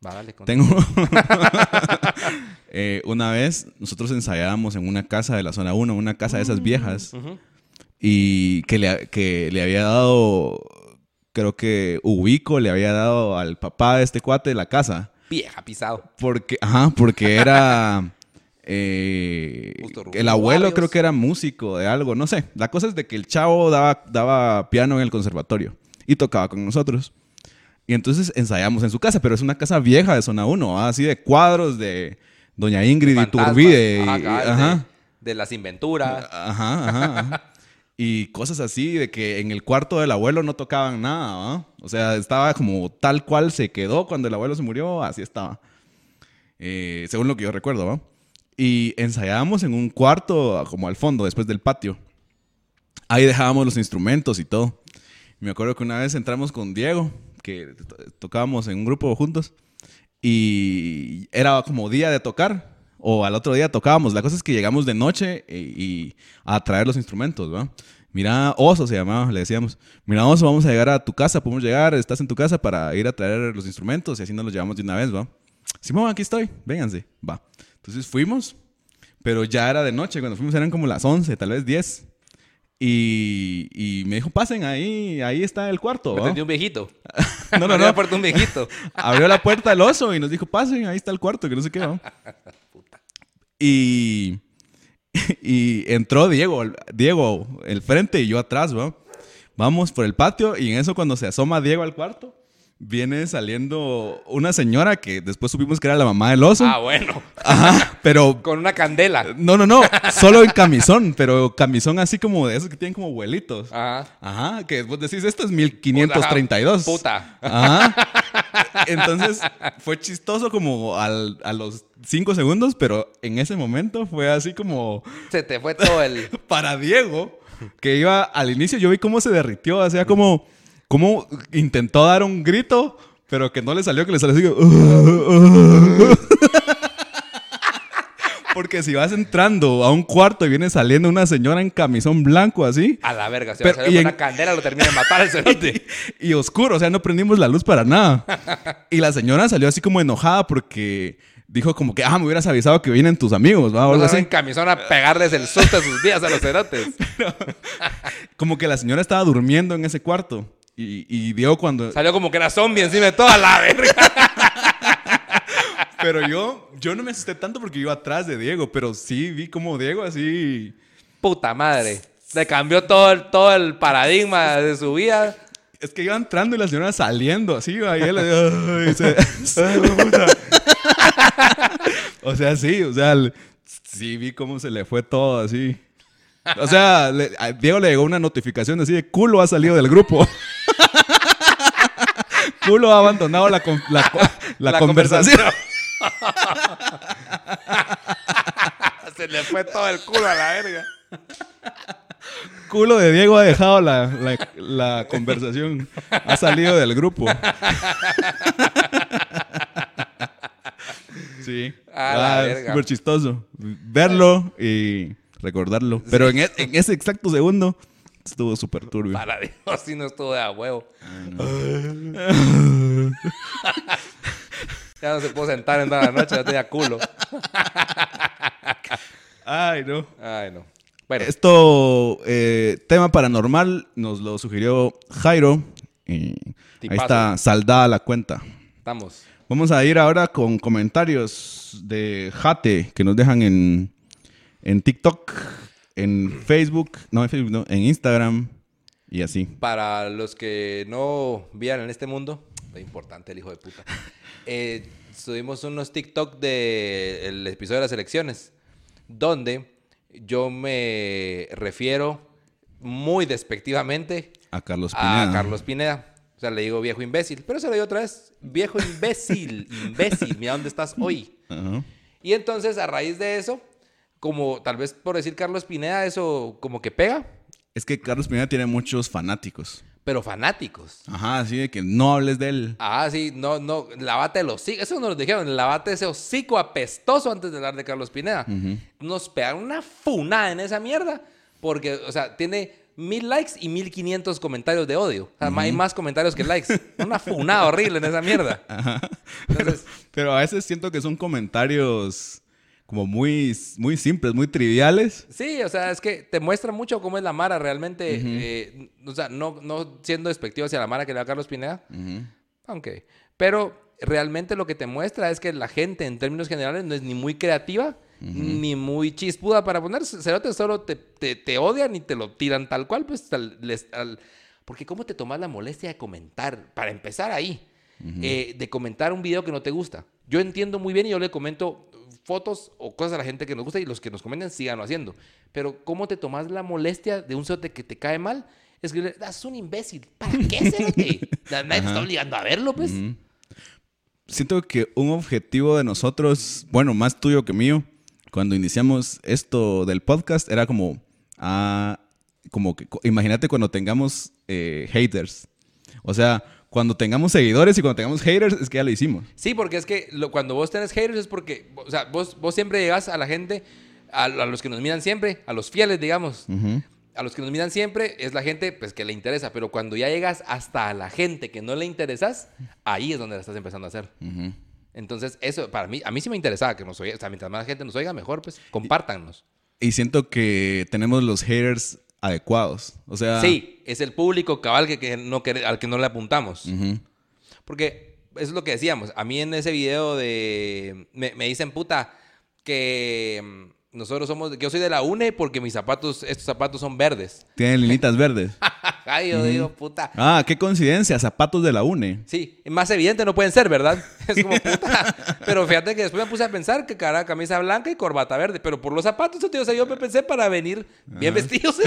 Va, dale. con- Tengo. Eh, una vez nosotros ensayábamos en una casa de la zona 1, una casa de esas viejas, Ujú. y que le, que le había dado, creo que Ubico le había dado al papá de este cuate de la casa. Vieja, pisado. Porque, ajá, porque era. eh, el abuelo creo que era músico de algo, no sé. La cosa es de que el chavo daba, daba piano en el conservatorio y tocaba con nosotros. Y entonces ensayamos en su casa, pero es una casa vieja de zona 1, así de cuadros de Doña Ingrid y. Turbide. y- Ajá. De, de las inventuras. Ajá, ajá, ajá. Y cosas así de que en el cuarto del abuelo no tocaban nada, ¿va? O sea, estaba como tal cual se quedó cuando el abuelo se murió, así estaba. Eh, según lo que yo recuerdo, ¿va? Y ensayábamos en un cuarto como al fondo, después del patio. Ahí dejábamos los instrumentos y todo. Me acuerdo que una vez entramos con Diego, que to- tocábamos en un grupo juntos, y era como día de tocar, o al otro día tocábamos. La cosa es que llegamos de noche y, y a traer los instrumentos, ¿va? Mira, Oso se llamaba, le decíamos. Mira, Oso, vamos a llegar a tu casa, podemos llegar, estás en tu casa para ir a traer los instrumentos y así nos los llevamos de una vez, ¿va? Simón, aquí estoy, vénganse, va. Entonces fuimos, pero ya era de noche, cuando fuimos eran como las 11, tal vez 10. Y, y me dijo, pasen ahí, ahí está el cuarto. Me ¿va?" atendió un viejito. No, no, Me abrió no. la puerta un viejito. Abrió la puerta el oso y nos dijo, pasen, ahí está el cuarto, que no sé qué. ¿va?" Y, y entró Diego, Diego, el frente y yo atrás, ¿va? Vamos por el patio y en eso cuando se asoma Diego al cuarto, viene saliendo una señora que después supimos que era la mamá del oso. Ah, bueno. Ajá, pero Con una candela. no, no, no, solo en camisón, pero camisón así como de esos que tienen como abuelitos. Ajá. Ajá, que vos decís, esto es 1532. Puta. Ajá. Entonces fue chistoso como al- a los cinco segundos, pero en ese momento fue así como Se te fue todo el. para Diego, que iba al inicio, yo vi cómo se derritió, sea, como, como intentó dar un grito, pero que no le salió, que le salió así. Porque si vas entrando a un cuarto y viene saliendo una señora en camisón blanco así. A la verga, si Pero- va a salir y con en- una candela lo termina de matar el cerote. Y oscuro, o sea, no prendimos la luz para nada. Y la señora salió así como enojada porque dijo como que, ah, me hubieras avisado que vienen tus amigos, ¿va? Vamos en camisón a pegarles el susto de sus días a los cerotes. Como que la señora estaba durmiendo en ese cuarto. Y, y Diego cuando... Salió como que era zombie encima de toda la verga. Pero yo, yo no me asusté tanto porque iba atrás de Diego, pero sí vi como Diego así... Puta madre. Le cambió todo el, todo el paradigma de su vida. Es que iba entrando y la señora saliendo así, va, y él ay, se- ay, puta. O sea, sí, o sea, sí vi cómo se le fue todo así. O sea, le- a Diego le llegó una notificación así de culo ha salido del grupo. culo ha abandonado la, con- la, co- la La conversación. Se le fue todo el culo a la verga. Culo de Diego ha dejado la, conversación. Ha salido del grupo. Sí. La Ah, verga. Súper chistoso. Verlo y recordarlo. Pero en, e- en ese exacto segundo estuvo súper turbio. Para Dios, si no estuvo de a huevo. ya no se pudo sentar en toda la noche, ya tenía culo. Ay, no. Ay, no. Bueno, Esto, eh, tema paranormal, nos lo sugirió Jairo. Y ahí está saldada la cuenta. estamos. Vamos a ir ahora con comentarios de Jate que nos dejan en, en TikTok, en Facebook, no en Facebook, no, en Instagram y así. Para los que no vean en este mundo, es importante el hijo de puta. Eh, subimos unos TikTok del episodio de las elecciones, donde yo me refiero muy despectivamente A Carlos Pineda. a Carlos Pineda. O sea, le digo viejo imbécil, pero se lo digo otra vez, viejo imbécil, imbécil, mira dónde estás hoy. Y entonces, a raíz de eso, como tal vez por decir Carlos Pineda, eso como que pega, Es que Carlos Pineda tiene muchos fanáticos. pero fanáticos. Ajá, así de que no hables de él. Ah, sí, no, no, lavate el hocico. Eso nos lo dijeron, lavate ese hocico apestoso antes de hablar de Carlos Pineda. Nos pegaron una funada en esa mierda. Porque, o sea, tiene mil likes y mil quinientos comentarios de odio. O sea, hay más comentarios que likes. Una funada horrible en esa mierda. Entonces, Pero a veces siento que son comentarios como muy, muy simples, muy triviales. sí, o sea, es que te muestra mucho cómo es la Mara realmente. eh, o sea, no, no siendo despectivo hacia la Mara que le da Carlos Pineda. Aunque. Pero realmente lo que te muestra es que la gente, en términos generales, no es ni muy creativa ni muy chispuda para poner. Cerotes solo te, te, te odian y te lo tiran tal cual, pues. al- les- al- porque, ¿cómo te tomas la molestia de comentar? Para empezar ahí, eh, de comentar un video que no te gusta. Yo entiendo muy bien y yo le comento fotos o cosas a la gente que nos gusta y los que nos comenten síganlo haciendo. Pero, ¿cómo te tomas la molestia de un cerote que te cae mal? Escribirle, "Ah, es un imbécil. ¿Para qué, cerote? Nadie te está obligando a verlo, pues. Siento que un objetivo de nosotros, bueno, más tuyo que mío, cuando iniciamos esto del podcast, era como, ah, como que, imagínate cuando tengamos eh, haters. O sea, cuando tengamos seguidores y cuando tengamos haters, es que ya lo hicimos. Sí, porque es que lo- cuando vos tenés haters es porque, o sea, vos, vos siempre llegas a la gente, a, a los que nos miran siempre, a los fieles, digamos. A los que nos miran siempre es la gente pues, que le interesa, pero cuando ya llegas hasta a la gente que no le interesas, ahí es donde la estás empezando a hacer. Entonces, eso para mí, a mí sí me interesaba que nos oiga, o sea, mientras más gente nos oiga, mejor, pues, compártanos. Y siento que tenemos los haters adecuados. O sea, Sí, es el público cabal que, que no quere- al que no le apuntamos. Porque eso es lo que decíamos. A mí en ese video de... Me, me dicen, puta, que mm, nosotros somos... Yo soy de la UNE porque mis zapatos, estos zapatos son verdes. tienen linitas verdes. Ay, yo digo, puta. Ah, qué coincidencia, zapatos de la UNE. Sí, más evidente no pueden ser, ¿verdad? Es como puta. Pero fíjate que después me puse a pensar que cara camisa blanca y corbata verde. Pero por los zapatos, tío, o sea, yo me pensé para venir bien vestidos,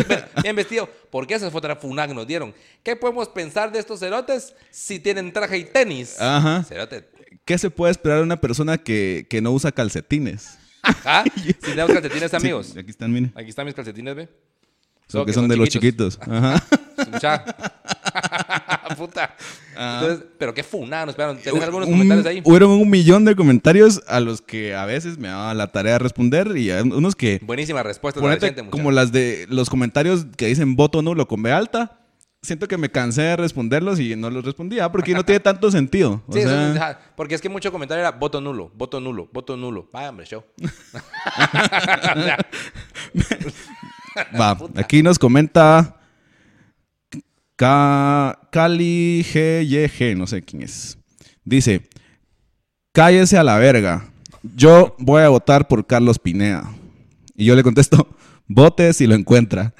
bien vestido. Porque esa fue otra funada que nos dieron. ¿Qué podemos pensar de estos cerotes si tienen traje y tenis? Ajá. Cerote. ¿Qué se puede esperar de una persona que, que no usa calcetines? Ajá. Si tenemos calcetines, amigos. Sí, aquí están, miren. Aquí están mis calcetines, ve. Son Solo que son de los chiquitos. Ajá. Puta. Ah. Entonces, pero qué funada, nos esperaron. ¿Tenés Un- algunos un- comentarios ahí? Hubieron un millón de comentarios a los que a veces me daba la tarea de responder y unos que, Buenísima respuesta. de la ponete, muchacho. como las de los comentarios que dicen voto nulo con B alta, siento que me cansé de responderlos y no los respondía porque no tiene tanto sentido. O Sí, eso es- porque es que mucho comentario era voto nulo, voto nulo, voto nulo. Vaya, hombre, show. Va, aquí nos comenta Cali GYG, no sé quién es. Dice, cállese a la verga. Yo voy a votar por Carlos Pineda. Y yo le contesto, vote si lo encuentra.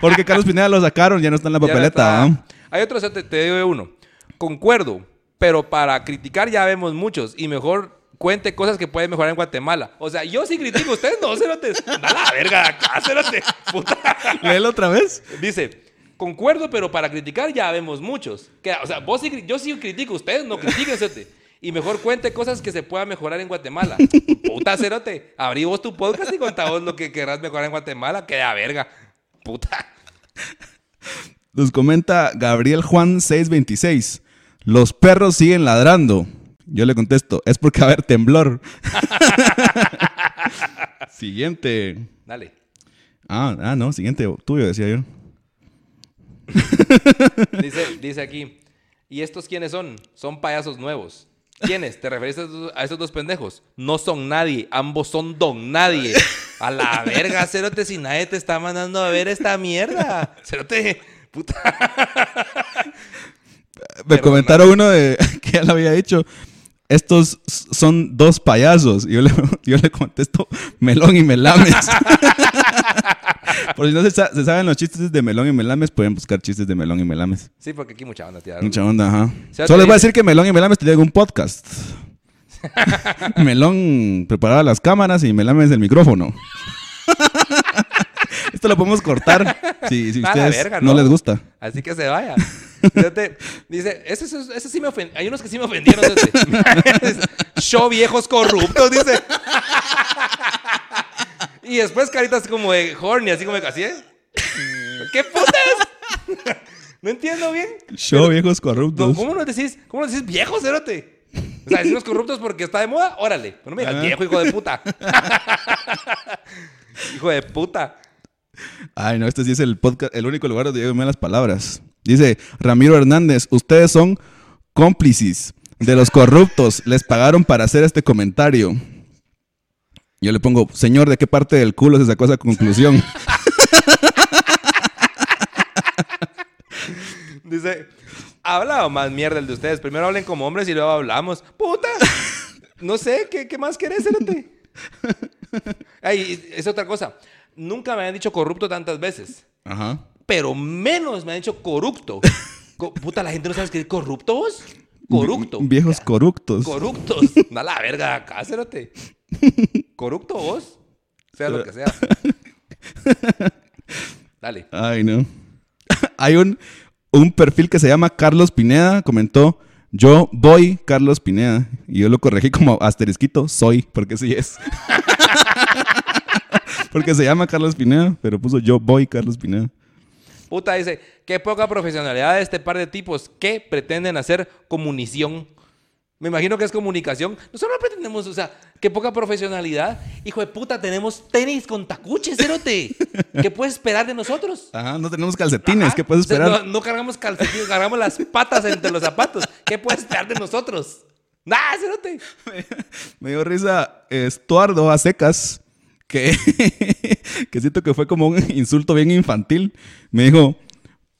Porque Carlos Pineda lo sacaron, ya no está en la papeleta. Hay otro, te, te digo uno. Concuerdo, pero para criticar ya vemos muchos y mejor cuente cosas que pueden mejorar en Guatemala. O sea, yo sí critico, ustedes no, cerotes. Da la verga de acá. Puta. Léelo otra vez. Dice, concuerdo, pero para criticar ya vemos muchos. Que, o sea, vos sí, yo sí critico, ustedes no critiquen, cerote. Y mejor cuente cosas que se puedan mejorar en Guatemala. Puta, cerote. Abrí vos tu podcast y contá vos lo que querrás mejorar en Guatemala. Que da verga. Puta. Nos comenta Gabriel Juan 626. Los perros siguen ladrando. Yo le contesto, es porque va a haber temblor. siguiente. Dale. Ah, ah, no, siguiente tuyo, decía yo. Dice, dice aquí, ¿y estos quiénes son? Son payasos nuevos. ¿Quiénes? ¿Te refieres a esos, dos pendejos? No son nadie, ambos son don nadie. A la verga, Cerote, si nadie te está mandando a ver esta mierda. Cerote, puta. Me Perdona. comentaron uno de que ya lo había dicho. Estos son dos payasos. Y yo le, yo le contesto melón y melames. Por si no se, sa- se saben los chistes de melón y melames, pueden buscar chistes de melón y melames. Sí, porque aquí mucha onda, tía. Mucha onda, ajá. sea, Solo te les voy a decir que Melón y Melames tienen un podcast. Melón preparaba las cámaras y Melames el micrófono. Lo podemos cortar si, si A la ustedes verga, no ¿no? les gusta. Así que se vaya. Fíjate, dice, ese, ese, ese sí me ofendió. Hay unos que sí me ofendieron. Ese. Show viejos corruptos, dice. y después caritas como de horny, así como de así, ¿eh? ¿Qué putas? no entiendo bien. Show viejos corruptos. ¿Cómo nos decís? ¿Cómo nos decís viejos, cerote? O sea, decimos corruptos porque está de moda, órale. No me digas viejo, hijo de puta. hijo de puta. Ay, no, este sí es el podcast, el único lugar donde digo las palabras. Dice Ramiro Hernández, ustedes son cómplices de los corruptos. Les pagaron para hacer este comentario. Yo le pongo, señor, ¿de qué parte del culo se sacó esa conclusión? Dice, hablado más mierda el de ustedes. Primero hablen como hombres y luego hablamos. ¡Puta! No sé, ¿qué, qué más querés? Ay, es otra cosa. Nunca me han dicho corrupto tantas veces. Ajá. Pero menos me han dicho corrupto. Co- puta, la gente no sabe escribir corrupto vos. Corrupto. Vi- Viejos corruptos. Corruptos. Da la verga Cerote. Corrupto vos. Sea lo que sea. Dale. Ay, no. Hay un, un perfil que se llama Carlos Pineda, comentó, yo voy Carlos Pineda. Y yo lo corregí como asterisquito, soy, porque sí es. Porque se llama Carlos Pineda, pero puso yo voy Carlos Pineda. Puta, dice, qué poca profesionalidad de este par de tipos que pretenden hacer comunición. Me imagino que es comunicación. Nosotros no pretendemos, o sea, qué poca profesionalidad. Hijo de puta, tenemos tenis con tacuches, cerote. ¿Qué puedes esperar de nosotros? Ajá, no tenemos calcetines, Ajá. ¿qué puedes O sea, esperar? No, no cargamos calcetines, cargamos las patas entre los zapatos. ¿Qué puedes esperar de nosotros? Nada, cerote. Me dio risa eh, Estuardo a secas, que, que siento que fue como un insulto bien infantil. Me dijo,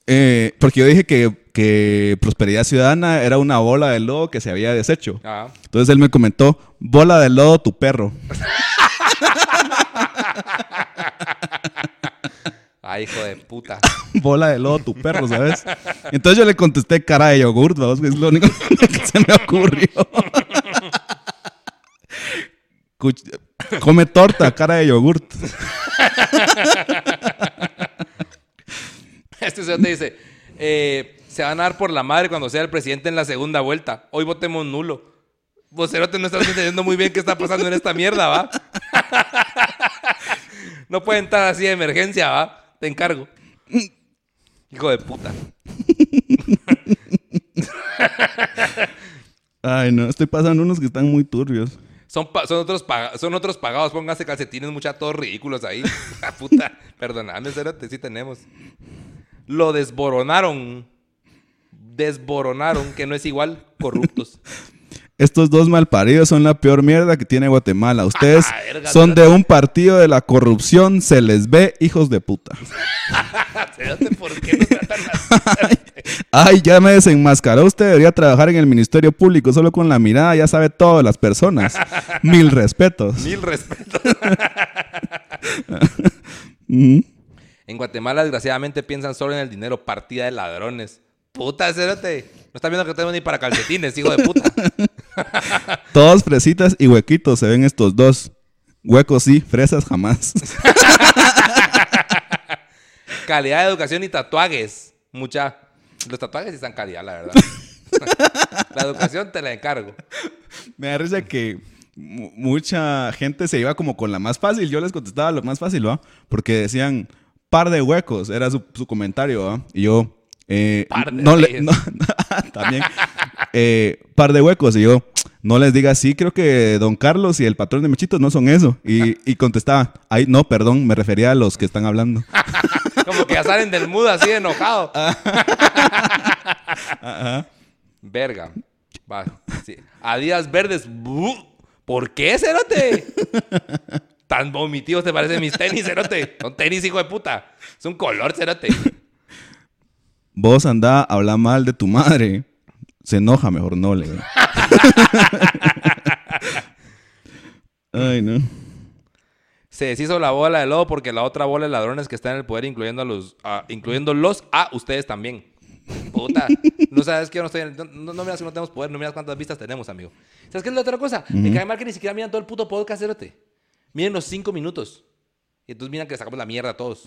eh, porque yo dije que, que Prosperidad Ciudadana era una bola de lodo que se había deshecho. Ah. Entonces él me comentó, bola de lodo tu perro. Ay, hijo de puta. bola de lodo tu perro, ¿sabes? Entonces yo le contesté cara de yogurt, vamos, que es lo único que se me ocurrió. Come torta, cara de yogurt. Este señor te dice, eh, se van a dar por la madre cuando sea el presidente en la segunda vuelta. Hoy votemos nulo. Vocerote no estás entendiendo muy bien qué está pasando en esta mierda, ¿va? no pueden estar así de emergencia, ¿va? Te encargo. Hijo de puta. Ay, no, estoy pasando unos que están muy turbios. Son, son, otros son otros pagados. Pónganse calcetines, mucha todos ridículos ahí. Ah, Puta, perdóname, Cerote, sí tenemos. Lo desboronaron. Desboronaron, que no es igual, corruptos. Estos dos malparidos son la peor mierda que tiene Guatemala. Ustedes Ah, verga, son de un partido de la corrupción, se les ve hijos de puta. ¿por qué nos tratan así? Ay, ya me desenmascaró. Usted debería trabajar en el Ministerio Público. Solo con la mirada ya sabe todo de las personas. Mil respetos. Mil respetos. Ujú. En Guatemala, desgraciadamente, piensan solo en el dinero, partida de ladrones. Puta, Cerote. No está viendo que no tenemos ni para calcetines, hijo de puta. Todos fresitas y huequitos se ven estos dos. Huecos sí, fresas jamás. Calidad de educación y tatuajes. Mucha. Los tatuajes sí están calidad, la verdad. la educación te la encargo. Me da risa que mu- mucha gente se iba como con la más fácil. Yo les contestaba lo más fácil, ¿va? Porque decían par de huecos, era su, su comentario, ¿va? Y yo, eh, Par de no le, no, también, eh, par de huecos. Y yo, no les diga así, creo que Don Carlos y el patrón de Mechitos no son eso. Y, y contestaba, ay, no, perdón, me refería a los que están hablando. Como que ya salen del mood así de enojado. Verga. Va. Sí. Adidas verdes. ¿Por qué, Cerote? Tan vomitivos te parecen mis tenis, Cerote. Son tenis, hijo de puta. Es un color, Cerote. Vos anda, habla mal de tu madre. Se enoja, mejor no le. Ay, no. Se deshizo la bola de lodo porque la otra bola de ladrones que está en el poder, incluyendo a los, a- incluyéndolos a ustedes también. Puta. No sabes que yo no estoy en- no, no, no miras que no tenemos poder, no miras cuántas vistas tenemos, amigo. ¿Sabes qué es la otra cosa? Me cae mal que ni siquiera miran todo el puto podcast, cerote. Miren los cinco minutos. Y entonces miran que le sacamos la mierda a todos.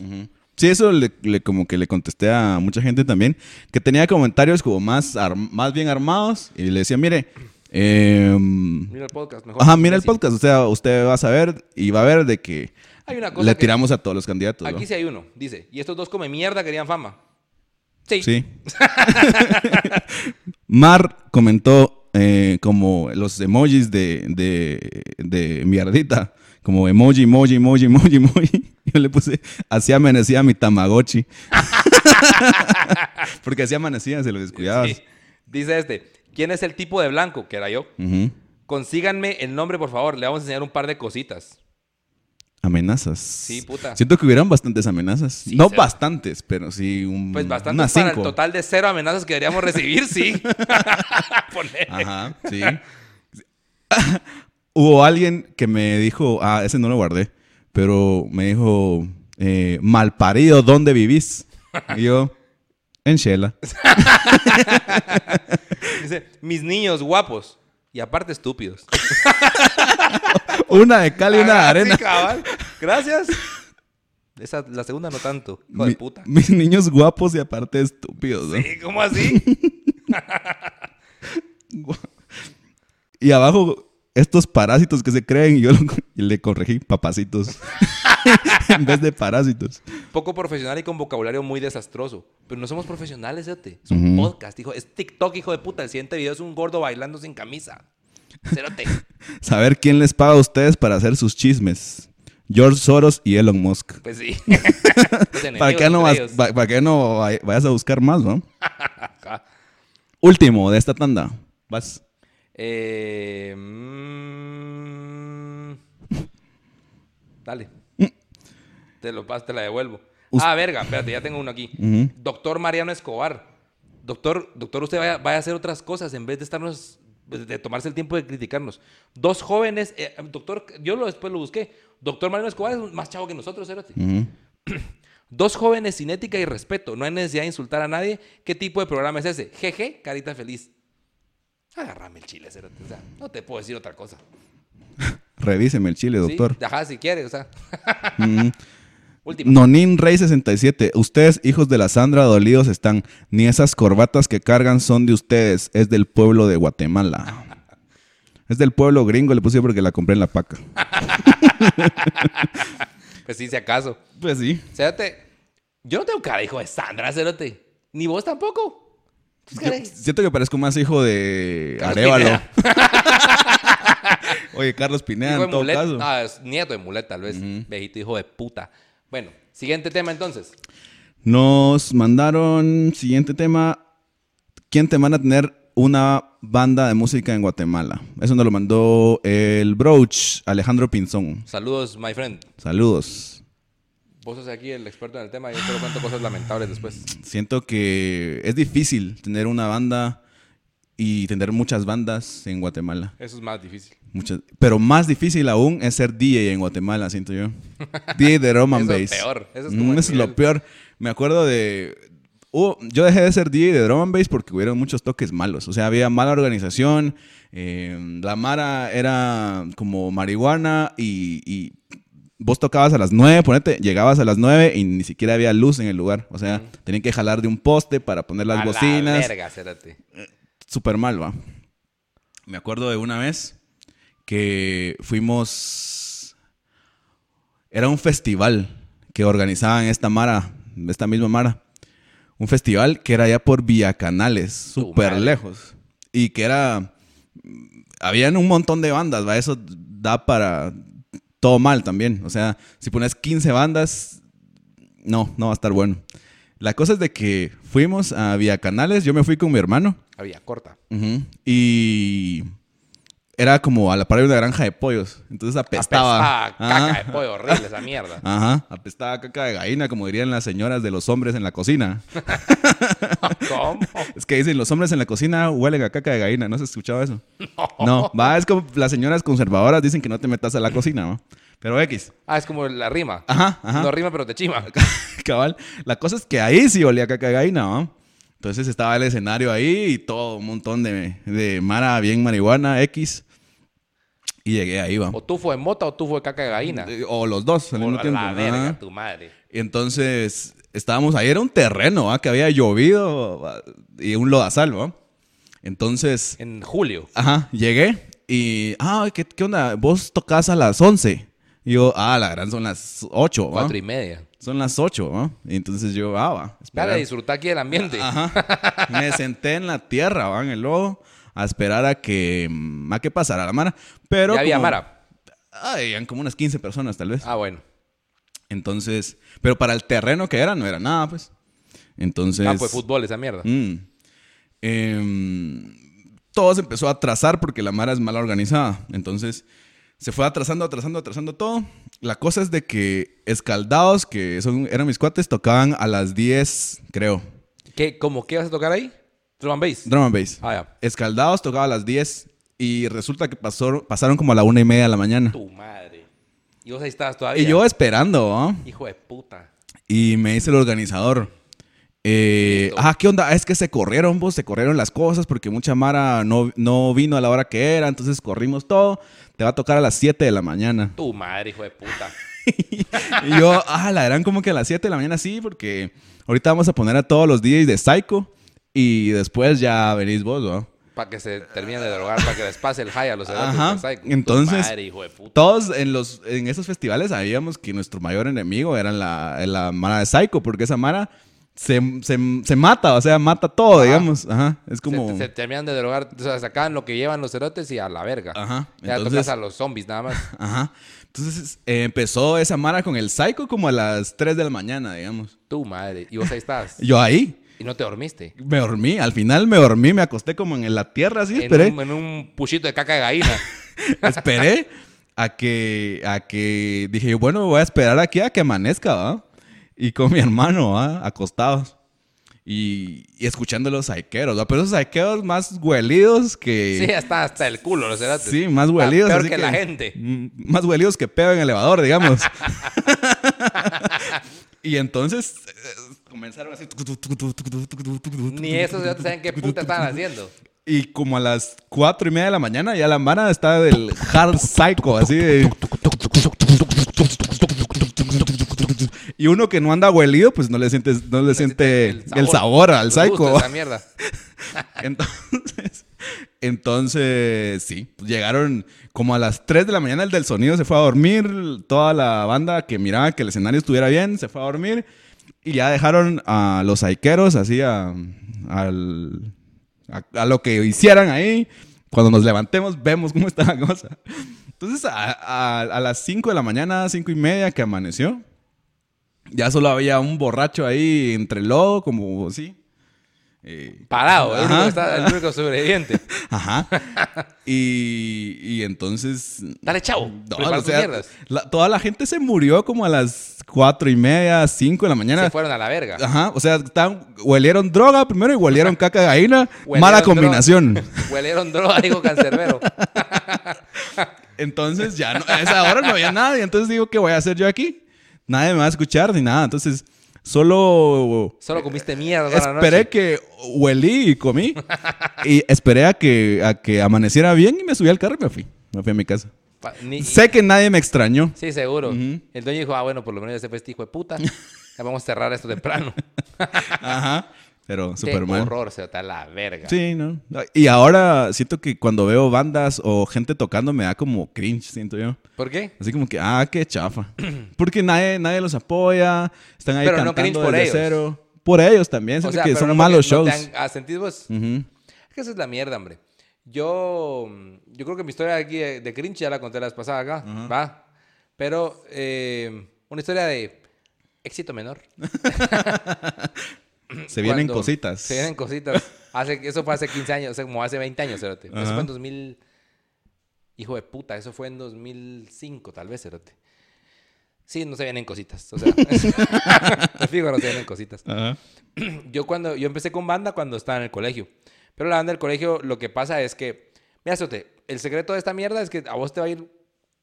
Sí, eso le, le- como que le contesté a mucha gente también, que tenía comentarios como más, más bien armados y le decía, mire, em, Mira el podcast, mejor. ajá, mira el podcast, o sea, usted va a saber y va a ver de que Hay una cosa le que- tiramos a todos los candidatos. ¿no? Aquí sí hay uno. Dice, y estos dos come mierda querían fama. Sí. Sí. Mar comentó eh, como los emojis de, de, de mierdita. Como emoji, emoji, emoji, emoji, emoji. Yo le puse, así amanecía mi Tamagotchi. Porque así amanecía, se lo descuidabas. Sí. Dice este, ¿quién es el tipo de blanco? Que era yo. Consíganme el nombre, por favor. Le vamos a enseñar un par de cositas. Amenazas. Sí, puta. Siento que hubieran bastantes amenazas. Sí, no cero. bastantes, pero sí un, Pues bastante unas para el total de cero amenazas que deberíamos recibir, sí. Ajá, sí. Hubo alguien que me dijo, ah, ese no lo guardé, pero me dijo, eh, malparido, ¿dónde vivís? Y yo, en Shela. Dice, mis niños guapos. Y aparte estúpidos. Una de cal y una de Ah, arena. sí, cabal. Gracias. Esa, la segunda no tanto. Hijo de Mi- puta. mis niños guapos y aparte estúpidos, ¿no? Sí, ¿Cómo así? Y abajo, estos parásitos que se creen, y yo lo- y le corregí, papacitos. en vez de parásitos. Poco profesional y con vocabulario muy desastroso. Pero no somos profesionales, Cerote. Es un podcast, hijo. Es TikTok, hijo de puta. El siguiente video es un gordo bailando sin camisa. Cerote. Saber quién les paga a ustedes para hacer sus chismes. George Soros y Elon Musk. Pues sí. ¿Para qué no, vas- para qué no vay- vayas a buscar más, no? Último de esta tanda. Vas. Eh, mm, dale. Te lo te la devuelvo. Ah, verga, espérate, ya tengo uno aquí. Doctor Mariano Escobar. Doctor, doctor, usted vaya, vaya a hacer otras cosas en vez de estarnos, de tomarse el tiempo de criticarnos. Dos jóvenes, eh, doctor, yo lo, después lo busqué. Doctor Mariano Escobar es más chavo que nosotros. Ujú. Dos jóvenes sin ética y respeto. No hay necesidad de insultar a nadie. ¿Qué tipo de programa es ese? Jeje, carita feliz. Agárrame el chile, cerote. O sea, no te puedo decir otra cosa. Revíseme el chile, ¿Sí? doctor. Ajá, si quieres, o sea. Mm. Última. Nonin Rey 67. Ustedes, hijos de la Sandra dolidos están. Ni esas corbatas que cargan son de ustedes. Es del pueblo de Guatemala. Es del pueblo gringo, le puse porque la compré en la paca. Pues sí, si acaso. Pues sí. Cerote, yo no tengo cara, hijo de Sandra, cerote. Ni vos tampoco. Yo siento que parezco más hijo de Arevalo. Oye, Carlos Pineda Hijo en todo Mulet. caso. Ah, es nieto de Mulet, tal vez. Viejito hijo de puta. Bueno, siguiente tema entonces. Nos mandaron, siguiente tema, ¿quién te manda a tener una banda de música en Guatemala? Eso nos lo mandó el Broach, Alejandro Pinzón. Saludos, my friend. Saludos. Vos sos aquí el experto en el tema. Yo te lo cuento cosas lamentables después. Siento que es difícil tener una banda y tener muchas bandas en Guatemala. Eso es más difícil. Muchas, pero más difícil aún es ser DJ en Guatemala, siento yo. DJ de Roman Eso Bass. es peor. Eso es Mm, como es lo peor. Me acuerdo de... yo dejé de ser DJ de Drum and Bass porque hubieron muchos toques malos. O sea, había mala organización. eh, la Mara era como marihuana y, y vos tocabas a las 9, ponete, llegabas a las 9 y ni siquiera había luz en el lugar. O sea, tenían que jalar de un poste para poner las A bocinas. La verga, cérate. Súper mal, va. Me acuerdo de una vez que fuimos... Era un festival que organizaban esta Mara, esta misma Mara. Un festival que era allá por Villacanales, Tu súper lejos. Y que era... Habían un montón de bandas, ¿va? Eso da para todo mal también. O sea, si pones 15 bandas, no, no va a estar bueno. La cosa es de que fuimos a Villacanales, yo me fui con mi hermano. Había corta. Ujú. Y era como a la par de una granja de pollos. Entonces apestaba. Apestaba caca de pollo horrible esa mierda. Ajá, apestaba caca de gallina, como dirían las señoras de los hombres en la cocina. ¿Cómo? Es que dicen, los hombres en la cocina huelen a caca de gallina. ¿No has escuchado eso? No. va, es como las señoras conservadoras dicen que no te metas a la cocina, ¿va? Pero X. Ah, es como la rima. Ajá, ajá. No rima, pero te chima. Cabal. La cosa es que ahí sí olía caca de gallina, ¿va? Entonces estaba el escenario ahí y todo un montón de, de mara bien marihuana, X. Y llegué ahí, va. O tufo de mota o tufo de caca de gallina. Eh, O los dos al O mismo la, tiempo. la verga, tu madre. Y entonces estábamos ahí, era un terreno, ¿va? Que había llovido ¿va? y un lodazal, ¿va? Entonces, En julio. ajá, llegué y, ah, ¿qué, qué onda? Vos tocás a las 11. Y yo, ah, la gran son las 8, ¿va? Cuatro y media. Son las 8, ¿va? Y entonces yo, ah, va. Dale, esperar. disfrutar aquí del ambiente. Ajá. Me senté en la tierra, ¿va? En el lodo, a esperar a que, mm, a que pasara la mara. Pero ya había Mara. Ay, eran como unas 15 personas, tal vez. Ah, bueno. Entonces, pero para el terreno que era, no era nada, pues. Entonces. Campo de fútbol, esa mierda. mm, em, todo se empezó a atrasar porque la Mara es mal organizada. Entonces, se fue atrasando, atrasando, atrasando todo. La cosa es de que Escaldados, que son, eran mis cuates, tocaban a las 10, creo. ¿Qué, ¿Cómo qué vas a tocar ahí? Drum and bass. Drum and bass. Ah, ya. Escaldados tocaba a las 10 y resulta que pasó, pasaron como a la una y media de la mañana. Tu madre. Y vos ahí estabas todavía. Y yo esperando, ¿no? Hijo de puta. Y me dice el organizador. Eh, ah, ¿qué onda? Es que se corrieron, vos, se corrieron las cosas porque mucha Mara no, no vino a la hora que era, entonces corrimos todo. Te va a tocar a las 7 de la mañana. Tu madre, hijo de puta. Y yo, ah, la eran como que a las 7 de la mañana, sí, porque ahorita vamos a poner a todos los DJs de Psycho y después ya venís vos, ¿no? Para que se terminen de drogar, para que les pase el high a los Ajá. Tu Entonces, madre, hijo de puta. Todos en, los, en esos festivales sabíamos que nuestro mayor enemigo era la, la Mara de Psycho, porque esa Mara se, se, se mata, o sea, mata todo, Ajá. digamos. Ajá. Es como. Se, se terminan de drogar, o sea, sacaban lo que llevan los cerotes y a la verga. Ajá. Ya Entonces- tocas a los zombies nada más. Ajá. Entonces eh, empezó esa Mara con el Psycho como a las 3 de la mañana, digamos. Tu madre. Y vos ahí estás. Yo ahí. Y no te dormiste. Me dormí, al final me dormí, me acosté como en la tierra así, En esperé. un, en un puchito de caca de gallina. esperé a que, a que dije, bueno, voy a esperar aquí a que amanezca, ¿va? Y con mi hermano, ¿va? Acostados. Y, y escuchando los saiqueros, ¿va? Pero esos saiqueros más huelidos sí, que... hasta, hasta el culo los cerotes. Sí, más huelidos. Peor así que, la gente. Más huelidos que pedo en elevador, digamos. y entonces eh, comenzaron así... Ni esos cerotes saben qué puta estaban haciendo. Y como a las cuatro y media de la mañana, ya la mara está del hard psycho, así de. Y uno que no anda huelido, pues no le siente, no le siente el sabor, al el gusto psycho. de Esa mierda. Entonces, entonces, sí, llegaron como a las 3 de la mañana el del sonido se fue a dormir, toda la banda que miraba que el escenario estuviera bien se fue a dormir y ya dejaron a los saiqueros así a, a, lo que hicieran ahí. Cuando nos levantemos, vemos cómo está la cosa. Entonces, a, a- las 5 de la mañana, 5 y media que amaneció, ya solo había un borracho ahí entre lodo, como así. Eh, Parado, el único, está- el único sobreviviente. Ajá. y, y entonces. Dale, chavo. No, o sea, la- toda la gente se murió como a las cuatro y media, cinco de la mañana. Se fueron a la verga. Ajá, o sea, estaban, huelieron droga primero y huelieron caca de gallina. Mala droga. combinación. Huelieron droga, digo cancerbero. Entonces ya no- a esa hora no había nadie. Entonces digo, ¿qué voy a hacer yo aquí? Nadie me va a escuchar ni nada. Entonces solo Solo comiste mierda la esperé noche. que huelí y comí. y esperé a que, a que amaneciera bien y me subí al carro y me fui. Me fui a mi casa. Pa- ni- Sé que nadie me extrañó. Sí, seguro. El dueño dijo, ah, bueno, por lo menos ya se fue este hijo de puta. Ya vamos a cerrar esto temprano. Ajá. Pero Qué súper mal. horror, se está la verga. Sí, ¿no? Y ahora siento que cuando veo bandas o gente tocando me da como cringe, siento yo. ¿Por qué? Así como que, ah, qué chafa. Porque nadie, nadie los apoya, están ahí Pero no cantando cringe por desde ellos. cero. Por ellos también, O siento sea, que son no malos no shows. te han- ¿Has sentido vos? Es que esa es la mierda, hombre. Yo, yo creo que mi historia aquí de, de cringe ya la conté la vez pasada acá, ¿va? Pero eh, una historia de éxito menor. Se vienen cositas. Se vienen cositas. Hace, eso fue hace 15 años, o sea, como hace 20 años, Cerote. Eso fue en 2000... Hijo de puta, eso fue en 2005, tal vez, Cerote. Sí, no se vienen cositas. O sea, fijo, no se vienen cositas. Ajá. Yo cuando yo empecé con banda cuando estaba en el colegio. Pero la banda del colegio lo que pasa es que, mira, Cerote, el secreto de esta mierda es que a vos te va a ir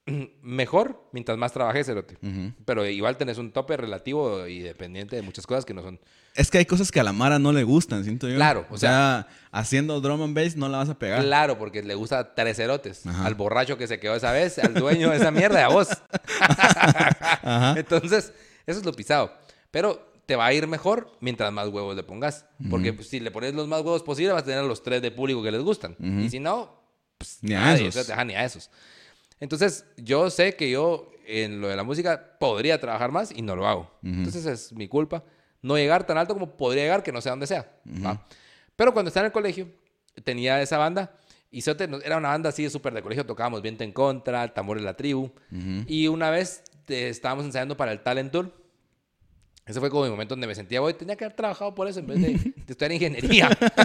mejor mientras más trabajes, Cerote. Ujú. Pero igual tenés un tope relativo y dependiente de muchas cosas que no son... Es que hay cosas que a la Mara no le gustan, siento yo. Claro, o o sea, haciendo drum and bass no la vas a pegar. Claro, porque le gusta tres cerotes. Ajá. Al borracho que se quedó esa vez, al dueño de esa mierda, y a vos. Ajá. Entonces, eso es lo pisado. Pero te va a ir mejor mientras más huevos le pongas. Porque pues, si le pones los más huevos posibles, vas a tener a los tres de público que les gustan. Y si no, pues Ni a nadie, esos. o sea, ajá, ni a esos. Entonces, yo sé que yo en lo de la música podría trabajar más y no lo hago. Entonces, es mi culpa no llegar tan alto como podría llegar, que no sé dónde sea. ¿va? Pero cuando estaba en el colegio, tenía esa banda. Y era una banda así súper de colegio, tocábamos Viento en Contra, Tambor de la Tribu. Y una vez eh, estábamos ensayando para el Talent Tour. Ese fue como mi momento donde me sentía, voy, tenía que haber trabajado por eso en vez de, de estudiar ingeniería.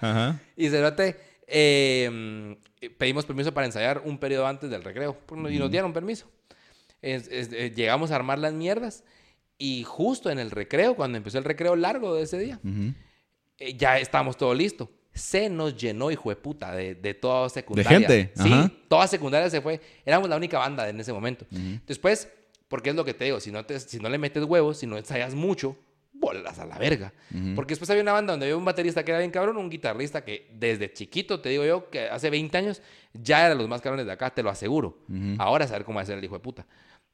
Ajá. Y Cerote, eh, pedimos permiso para ensayar un periodo antes del recreo. pues, Y nos dieron permiso. Es- es- eh, llegamos a armar las mierdas. Y justo en el recreo, cuando empezó el recreo largo de ese día, eh, ya estábamos todo listo. Se nos llenó, hijo de puta, de, de toda secundaria. gente? Sí, Ajá. toda secundaria se fue. Éramos la única banda en ese momento. Después, porque es lo que te digo, si no, te, si no le metes huevos, si no ensayas mucho, bolas a la verga. Porque después había una banda donde había un baterista que era bien cabrón, un guitarrista que desde chiquito, te digo yo, que hace 20 años, ya era los más cabrones de acá, te lo aseguro. Ahora a saber cómo va a ser el hijo de puta.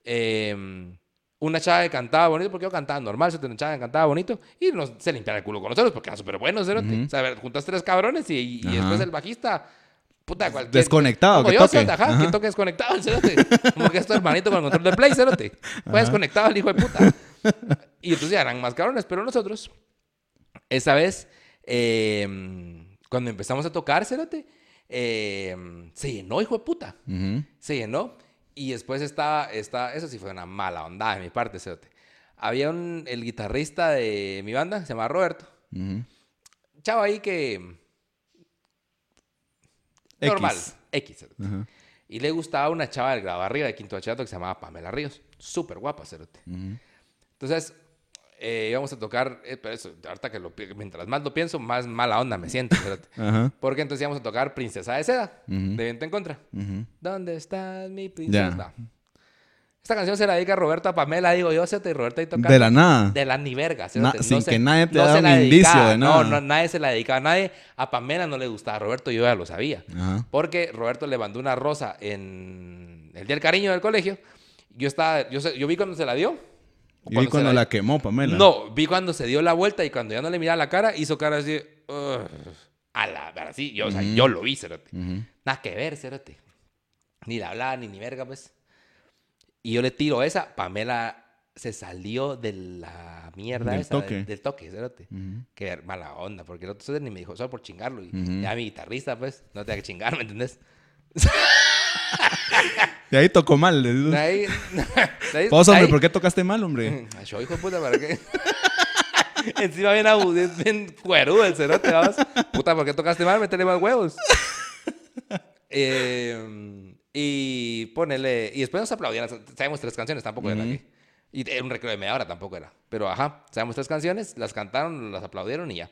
Eh, una chava que cantaba bonito, porque yo cantaba normal, se una chava que cantaba bonito, y nos, se limpiaba el culo con nosotros, porque eran súper buenos, cerote. O sea, a ver, juntas tres cabrones y, después el bajista, puta, cualquier... Desconectado, que yo, toque. ajá, Ajá. que toque desconectado cerote. Como que es tu hermanito con el control de play, cerote. Fue desconectado el hijo de puta. Y entonces ya eran más cabrones, pero nosotros, esa vez, eh, cuando empezamos a tocar, cerote, eh, se llenó, hijo de puta se llenó. Y después estaba, estaba, eso sí fue una mala onda de mi parte, cerote. Había un, el guitarrista de mi banda, se llama Roberto. Ujú. Chavo ahí que... X. Normal. X. Ajá. Y le gustaba una chava del grado arriba de quinto bachillerato que se llamaba Pamela Ríos. Súper guapa, cerote. Entonces, eh, íbamos a tocar, eh, pero eso, ahorita que lo, mientras más lo pienso, más mala onda me siento. Ajá. Porque entonces íbamos a tocar Princesa de Seda, Ujú. de Viento en Contra. Ujú. ¿Dónde está mi princesa? Ya. Esta canción se la dedica Roberto a Pamela, digo yo, Cerote, y Roberto ahí tocando. De la nada. De la ni verga. Na- cerote. sin se- que nadie te no da un la indicio dedicaba. de No, nada. no, nadie se la dedicaba. Nadie, a Pamela no le gustaba. A Roberto yo ya lo sabía. Ajá. Porque Roberto le mandó una rosa en el Día del Cariño del colegio. Yo estaba, yo, yo vi cuando se la dio. Y vi se cuando la quemó, Pamela. No, vi cuando se dio la vuelta y cuando ya no le miraba la cara, hizo cara así. "Ugh". a la verdad, sí. Yo, o sea, yo lo vi, cerote. Nada que ver, cerote. Ni la hablaba, ni ni verga, pues. Y yo le tiro esa. Pamela se salió de la mierda Del esa, del- toque. Del, toque, cerote. Qué mala onda, porque el otro ni me dijo, solo por chingarlo. Y ya mi guitarrista, pues, no te que chingar, ¿me entendés? Y ahí tocó mal. De ahí... de ahí- Vos, hombre, ahí- ¿por qué tocaste mal, hombre? Yo, hijo de puta, ¿para qué? Encima bien abu- bien, cuerudo el cerote, vamos. Puta, ¿por qué tocaste mal? Métele más huevos. Eh, y ponele... Y después nos aplaudían. Sabemos tres canciones, tampoco era que... Y era un recreo de media hora, tampoco era. Pero ajá, sabemos tres canciones, las cantaron, las aplaudieron y ya.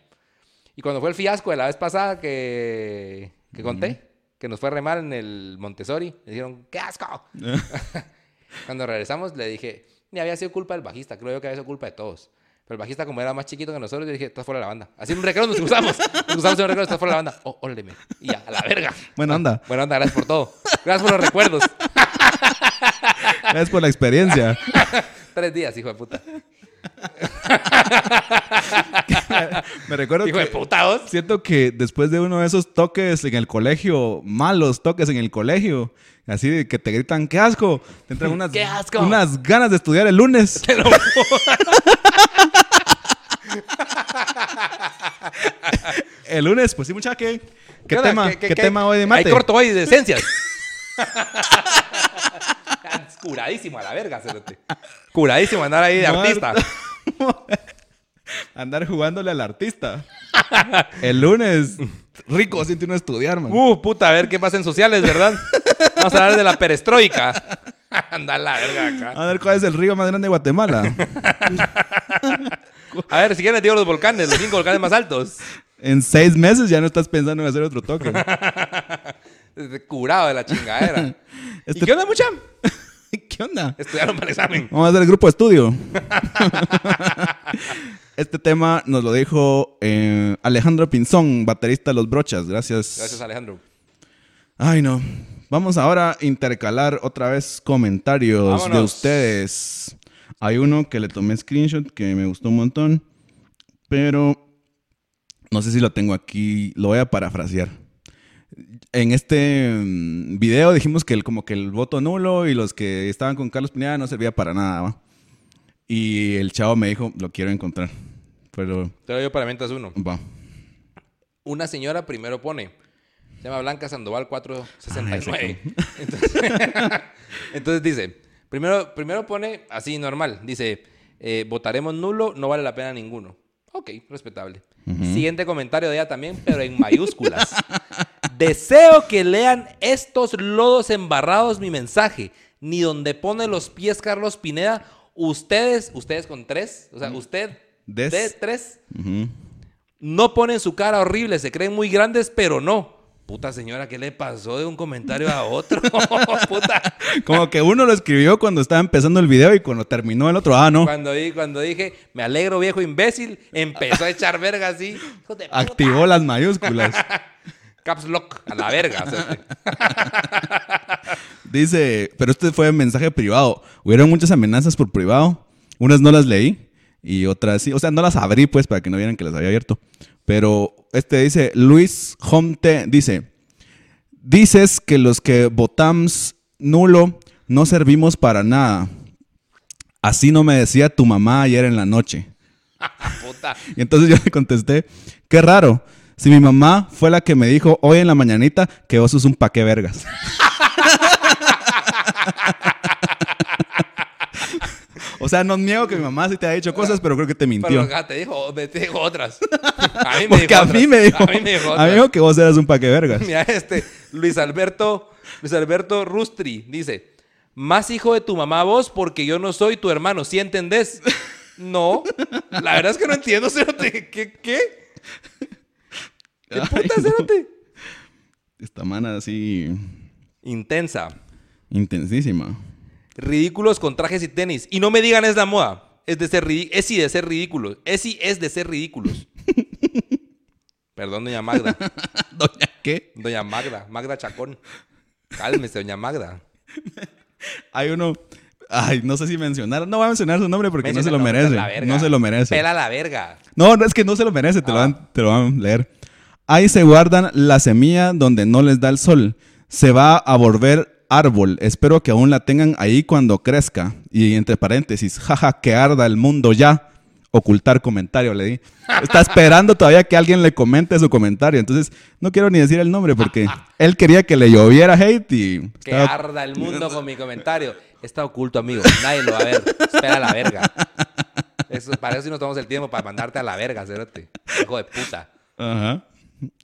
Y cuando fue el fiasco de la vez pasada que, que conté, que nos fue re mal en el Montessori, le dijeron, ¡qué asco! Cuando regresamos le dije, ni había sido culpa del bajista, creo yo que había sido culpa de todos. Pero el bajista, como era más chiquito que nosotros, yo dije, estás fuera de la banda. Así en un recreo nos cruzamos. Nos cruzamos en un recreo, estás fuera de la banda. Oh, óleme. Y ya, a la verga. Buena onda. Buena onda, gracias por todo. Gracias por los recuerdos. Gracias por la experiencia. Tres días, hijo de puta. Me recuerdo que siento que después de uno de esos toques en el colegio, malos toques en el colegio, así de que te gritan, ¡qué asco! Te entran unas, ¡Qué asco! unas ganas de estudiar el lunes. Te lo El lunes, pues sí, muchacha, ¿qué, qué onda? tema, ¿qué, tema hoy de mate? Hay corto hoy de esencias. Curadísimo a la verga, cerote. Curadísimo andar ahí de artista. Andar jugándole al artista. El lunes, rico, siente uno estudiar, man. Uh, puta, a ver qué pasa en sociales, ¿verdad? Vamos a hablar de la perestroika. Anda la verga acá. A ver cuál es el río más grande de Guatemala. A ver, si quieren les digo los volcanes, los cinco volcanes más altos. En seis meses ya no estás pensando en hacer otro toque. Curado de la chingadera. ¿Y Este- qué onda, mucha? ¿Qué onda? Estudiaron para el examen. Vamos a hacer el grupo de estudio. este tema nos lo dijo eh, Alejandro Pinzón, baterista de Los Brochas. Gracias. Gracias, Alejandro. Ay, no. Vamos ahora a intercalar otra vez comentarios de ustedes. Hay uno que le tomé screenshot que me gustó un montón, pero no sé si lo tengo aquí. Lo voy a parafrasear. En este mm, video dijimos que el, como que el voto nulo y los que estaban con Carlos Pineda no servía para nada, ¿va? Y el chavo me dijo, lo quiero encontrar. Pero, Te lo para mientras uno. va. Una señora primero pone, se llama Blanca Sandoval 469. Entonces, entonces dice, primero, primero pone así normal, dice, eh, votaremos nulo, no vale la pena ninguno. Ok, respetable. Siguiente comentario de ella también, pero en mayúsculas. Deseo que lean estos lodos embarrados mi mensaje, ni donde pone los pies Carlos Pineda, ustedes, ustedes con tres, o sea, usted, Des. de tres, no ponen su cara horrible, se creen muy grandes, pero no. Puta señora, ¿qué le pasó de un comentario a otro? Puta. Como que uno lo escribió cuando estaba empezando el video y cuando terminó el otro, ah, no. Cuando, cuando dije, me alegro, viejo imbécil, empezó a echar verga así. Activó las mayúsculas. Caps lock, a la verga. o sea, Dice, pero este fue mensaje privado. Hubieron muchas amenazas por privado. Unas no las leí y otras sí. O sea, no las abrí pues para que no vieran que las había abierto. Pero este dice, Luis Homte dice, dices que los que votamos nulo no servimos para nada. Así no me decía tu mamá ayer en la noche. puta. Y entonces yo le contesté, qué raro. Si mi mamá fue la que me dijo hoy en la mañanita que vos sos un paque vergas. o sea, no niego que mi mamá sí te ha dicho cosas, pero creo que te mintió. Pero acá te dijo, te dijo otras. A mí me Porque dijo a mí me dijo, A mí me dijo a mí dijo que vos eras un paque vergas. Mira este, Luis Alberto, Luis Alberto Rustri dice, más hijo de tu mamá vos porque yo no soy tu hermano, ¿sí entendés? No, la verdad es que no entiendo. ¿Qué? ¿Qué? ¿Qué puta, no. Cerote? Esta mana así Intensa. intensísima. Ridículos con trajes y tenis. Y no me digan es la moda. Es de ser ridículos. Es sí de ser ridículos. Es sí es de ser ridículos. Perdón, doña Magda. ¿Doña qué? Doña Magda. Magda Chacón. Cálmese, doña Magda. Hay uno... Ay, no sé si mencionar. No voy a mencionar su nombre porque no se lo merece. la verga. No se lo merece. Pela la verga. No, no es que no se lo merece, te, lo, Ah. van, te lo van a leer. Ahí se guardan la semilla donde no les da el sol. Se va a volver árbol. Espero que aún la tengan ahí cuando crezca. Y entre paréntesis, jaja, que arda el mundo ya. Ocultar comentario, le di. Está esperando todavía que alguien le comente su comentario. Entonces, no quiero ni decir el nombre porque él quería que le lloviera hate y... Que estaba- arda el mundo con mi comentario. Está oculto, amigo. Nadie lo va a ver. Espera a la verga. Eso, para eso sí nos tomamos el tiempo para mandarte a la verga, cerote. Hijo de puta. Ajá.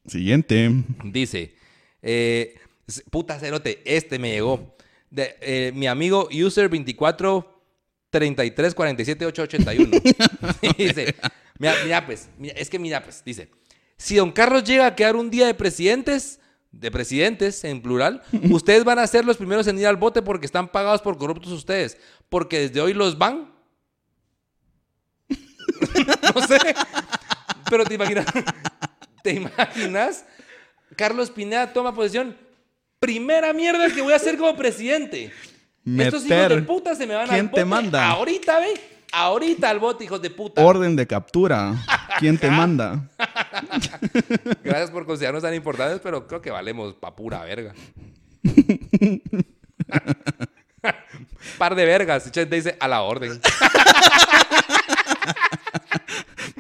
Siguiente. Dice, eh, puta cerote, este me llegó. De, eh, mi amigo user 24 33 47 881. dice, mira, mira pues, mira, es que mira pues, dice, si don Carlos llega a quedar un día de presidentes, de presidentes en plural, ustedes van a ser los primeros en ir al bote porque están pagados por corruptos ustedes, porque desde hoy los van. no sé, pero te imaginas, ¿te imaginas? Carlos Pineda toma posesión. Primera mierda que voy a hacer como presidente. Estos hijos de puta se me van ¿Quién al te manda? Ahorita, ve. Ahorita al bote, hijos de puta. Orden de captura. ¿Quién te manda? Gracias por considerarnos tan importantes, pero creo que valemos pa' pura verga. Par de vergas. Chet dice a la orden.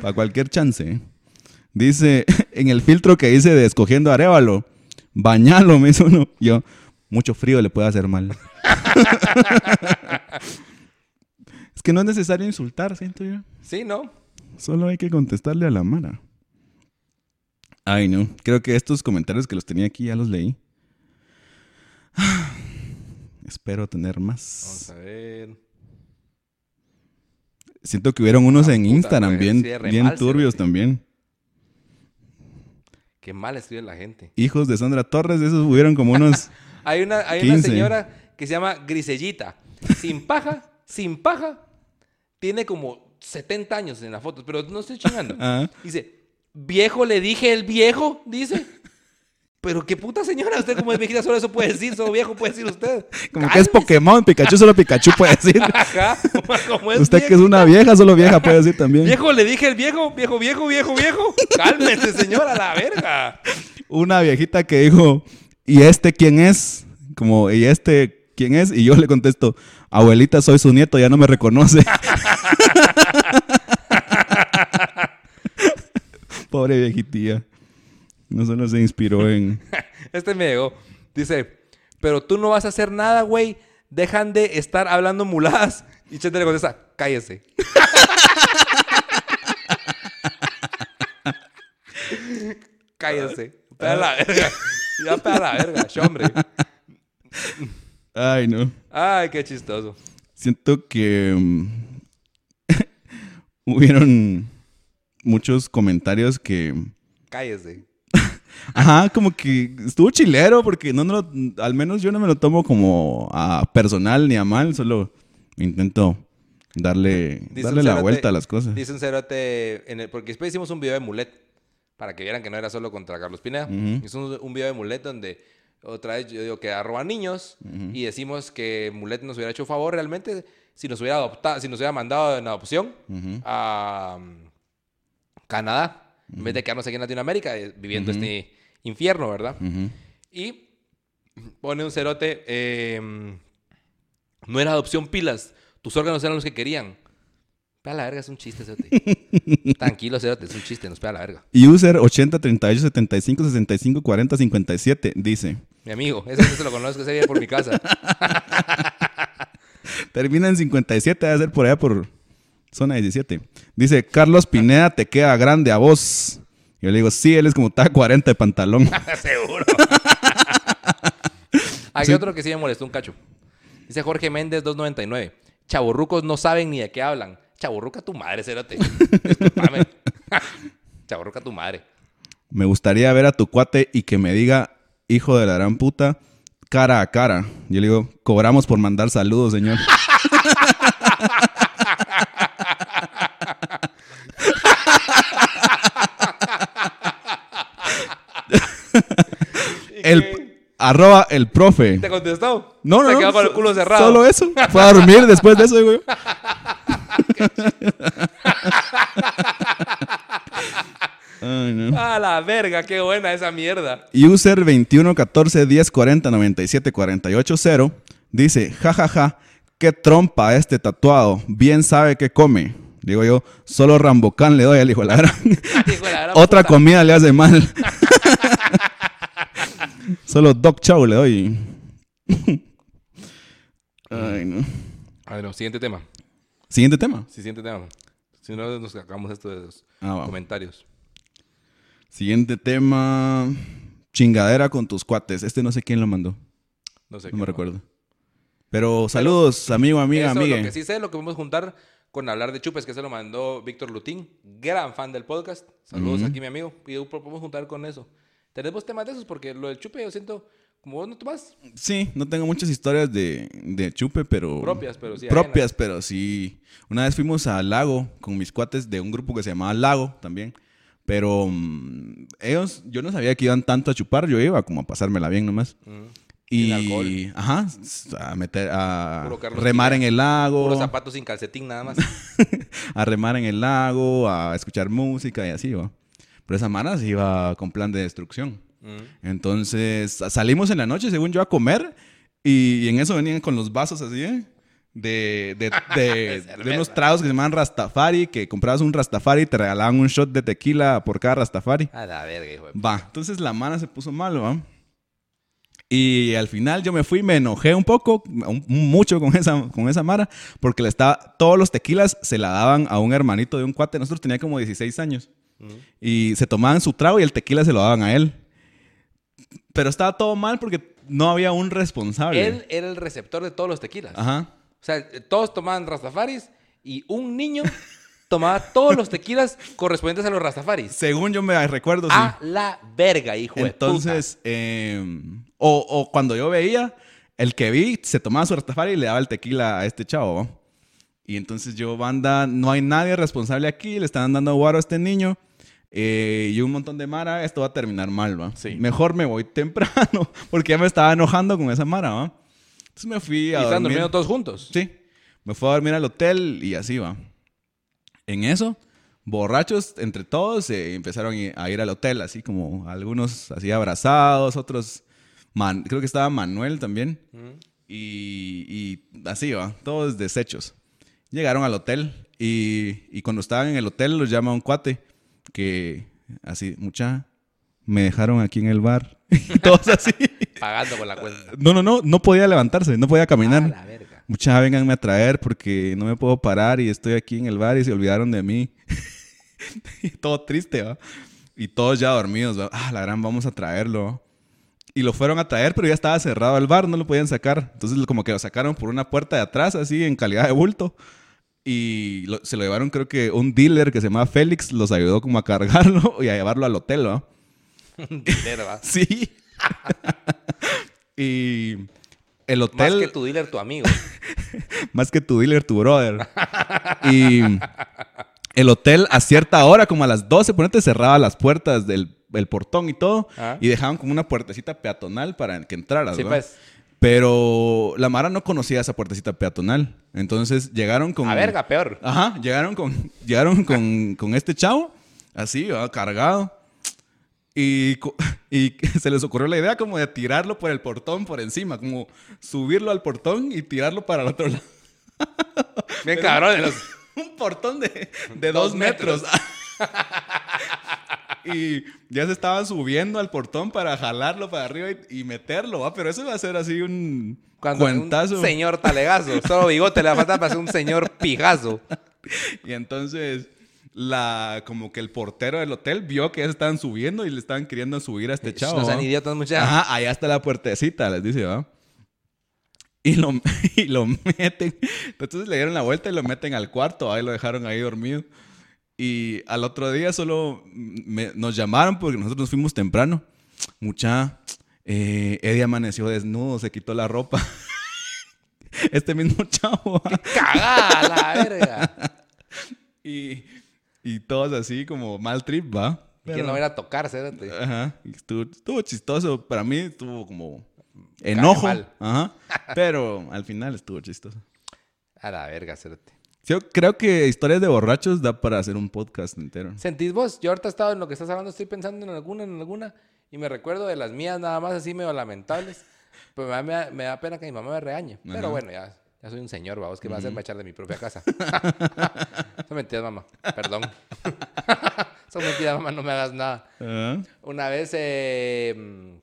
Para cualquier chance. Dice, en el filtro que hice de escogiendo Arevalo, bañalo, me hizo uno. Yo, mucho frío le puede hacer mal. es que no es necesario insultar, siento yo. Sí, ¿no? Solo hay que contestarle a la mara. Ay, no. Creo que estos comentarios que los tenía aquí ya los leí. Espero tener Vamos más. a ver. Siento que hubieron unos Ah, en puta, Instagram bien, turbios también. Qué mal escribe la gente. Hijos de Sandra Torres, esos hubieron como unos... Hay una, hay una 15. señora que se llama Grisellita. Sin paja, sin paja. Tiene como 70 años en la foto, pero no estoy chingando. Ah. Dice, viejo, le dije el viejo, dice. Pero qué puta señora, usted como es viejita solo eso puede decir, solo viejo puede decir usted. Como que es. Pokémon, Pikachu solo Pikachu puede decir. Ajá, como es Usted que es una vieja, solo vieja puede decir también. Viejo, le dije el viejo, viejo, viejo, viejo, viejo. Cálmese, señora, la verga. Una viejita que dijo, ¿y este quién es? Como, ¿y este quién es? Y yo le contesto, abuelita, soy su nieto, ya no me reconoce. Pobre viejitilla. No solo se inspiró en... Este me llegó. Dice, pero tú no vas a hacer nada, güey. Dejan de estar hablando muladas. Y Chete le contesta, cállese. cállese. Pega la verga. Ya pega la verga, hombre. Ay, no. Ay, qué chistoso. Siento que mm, hubieron muchos comentarios que... Cállese. Ajá, como que estuvo chilero porque no, no lo- al menos yo no me lo tomo como a personal ni a mal, solo intento darle, Dice darle la vuelta a las cosas. Dice un cerote, en el- porque después hicimos un video de Mulet, para que vieran que no era solo contra Carlos Pineda. Ujú. Hizo un, un video de Mulet donde otra vez yo digo que arroba niños y decimos que Mulet nos hubiera hecho favor realmente si nos hubiera adoptado, si nos hubiera mandado en adopción a Canadá, en vez de quedarnos aquí en Latinoamérica eh, viviendo este infierno, ¿verdad? Y pone un cerote, eh, no era adopción pilas, tus órganos eran los que querían. Pega la verga, es un chiste, cerote. Tranquilo, cerote, es un chiste, nos pega la verga. User 80 38 75 65 40 57 dice, Mi amigo, ese no se lo conozco, ese vive por mi casa. termina en 57, debe ser por allá por zona 17. Dice, Carlos Pineda te queda grande a vos. Yo le digo, sí, él es como está 40 de pantalón. Seguro. Hay otro que sí me molestó un cacho. Dice Jorge Méndez 299. Chaborrucos no saben ni de qué hablan. Chaborruca tu madre, cerote. Discúlpame. Chaborruca tu madre. Me gustaría ver a tu cuate y que me diga, hijo de la gran puta, cara a cara. Yo le digo, cobramos por mandar saludos, señor. El arroba el profe. ¿Te contestó? No, no, Se no, quedó con el culo cerrado. Solo eso. Fue a dormir después de eso. Ay, no. A la verga, qué buena esa mierda. User 21 14 10 40 97 48 0 dice, jajaja, qué trompa este tatuado, bien sabe qué come. Digo yo, solo Rambocán le doy al hijo de la gran. Hijo de la gran Otra puta. comida le hace mal. solo Doc Chow le doy. Ay, no. Bueno, siguiente tema. Siguiente tema. Sí, siguiente tema. Si no, nos sacamos esto de los Ah, comentarios. Siguiente tema. Chingadera con tus cuates. Este no sé quién lo mandó. No sé No me recuerdo. Pero saludos, amigo, amiga, Eso, amiga. Lo que sí sé, lo que vamos a juntar con hablar de chupes, que se lo mandó Víctor Lutín, gran fan del podcast. Saludos aquí, mi amigo. Y podemos juntar con eso. ¿Tenemos temas de esos? Porque lo del chupe yo siento, como vos no tomas, Sí, no tengo muchas historias de, de chupe, pero... Propias, pero sí Propias, pero sí. Una vez fuimos al lago con mis cuates de un grupo que se llamaba Lago también. Pero mm, ellos, yo no sabía que iban tanto a chupar, yo iba como a pasármela bien nomás. Y, Sin alcohol. ajá, a meter, a remar en el lago. puros zapatos sin calcetín nada más. a remar en el lago, a escuchar música y así, va. Pero esa mara se iba con plan de destrucción. Mm. Entonces salimos en la noche, según yo, a comer y, en eso venían con los vasos así, ¿eh? De, de, de- de unos tragos que se llaman Rastafari, que comprabas un Rastafari y te regalaban un shot de tequila por cada Rastafari. A la verga, hijo de... Va, entonces la mana se puso mal, ¿va? Y al final yo me fui, me enojé un poco, un- mucho con esa, con esa Mara, porque le estaba, todos los tequilas se la daban a un hermanito de un cuate. Nosotros tenía como 16 años. Y se tomaban su trago y el tequila se lo daban a él. Pero estaba todo mal porque no había un responsable. Él era el receptor de todos los tequilas. Ajá. O sea, todos tomaban rastafaris y un niño tomaba todos los tequilas correspondientes a los rastafaris. Según yo me recuerdo, sí. A la verga, hijo de Entonces, eh, o, o cuando yo veía, el que vi se tomaba su Rastafari y le daba el tequila a este chavo. Y entonces yo, banda, no hay nadie responsable aquí, le están dando guaro a este niño. Eh, y un montón de Mara, esto va a terminar mal, ¿va? Sí. Mejor me voy temprano, porque ya me estaba enojando con esa Mara, ¿va? Entonces me fui Y a están dormir. durmiendo todos juntos. Sí. Me fui a dormir al hotel y así va. En eso, borrachos entre todos eh, empezaron a ir al hotel, así como algunos así abrazados, otros, man- creo que estaba Manuel también. Y, y así va, todos deshechos. Llegaron al hotel y, y cuando estaban en el hotel los llama un cuate que así, mucha, me dejaron aquí en el bar. y todos así. Pagando con la cuenta. No, no, no, no podía levantarse, no podía caminar. A la verga. Mucha, vénganme a traer porque no me puedo parar y estoy aquí en el bar y se olvidaron de mí. Y Todo triste, ¿va? Y todos ya dormidos, ¿va? Ah, la gran, vamos a traerlo. Y lo fueron a traer, pero ya estaba cerrado el bar, no lo podían sacar. Entonces, como que lo sacaron por una puerta de atrás, así, en calidad de bulto. Y lo- se lo llevaron, creo que un dealer que se llama Félix los ayudó como a cargarlo y a llevarlo al hotel, ¿va? Dinero, ¿va? Sí. y el Más hotel... que tu dealer, tu amigo. Más que tu dealer, tu brother. y el hotel a cierta hora, como a las 12, ponete, cerraba las puertas del el portón y todo. Ah. Y dejaban como una puertecita peatonal para que entraras, Sí, pues. Pero la Mara no conocía esa puertecita peatonal. Entonces llegaron con... A verga, peor. Ajá, llegaron con, llegaron con, con este chavo, así, ¿va? cargado. Y, y se les ocurrió la idea como de tirarlo por el portón por encima, como subirlo al portón y tirarlo para el otro lado. Bien cabrón. Los... Un portón de, de Dos dos, metros. Y ya se estaban subiendo al portón para jalarlo para arriba y, y meterlo, ¿va? Pero eso iba a ser así un Cuando cuentazo. un señor talegazo. Solo bigote le va a faltar para ser un señor pijazo. Y entonces, la, como que el portero del hotel vio que ya se estaban subiendo y le estaban queriendo subir a este chavo. No sean idiotas, muchachos. Ajá, allá está la puertecita, les dice, ¿va? Y lo, y lo meten. Entonces le dieron la vuelta y lo meten al cuarto, ahí lo dejaron ahí dormido. Y al otro día solo me- nos llamaron porque nosotros nos fuimos temprano. Mucha, eh, Eddie amaneció desnudo, se quitó la ropa. Este mismo chavo. ¿va? Cagada la verga. Y, y todos así como mal trip, ¿va? ¿Quién no va a tocar, cérate? Ajá. Estuvo, estuvo chistoso. Para mí estuvo como enojo. Ajá. Pero al final estuvo chistoso. A la verga, cérate. Yo creo que historias de borrachos da para hacer un podcast entero. ¿Sentís vos? Yo ahorita estado en lo que estás hablando, estoy pensando en alguna, en alguna, y me recuerdo de las mías nada más así medio lamentables. Pues me da, me da- me da pena que mi mamá me regañe. Pero Ajá. bueno, ya, ya soy un señor, vamos, que me va a hacer echar de mi propia casa. Son mentiras, mamá. Perdón. Son mentiras, mamá, no me hagas nada. Ah, Una vez, eh,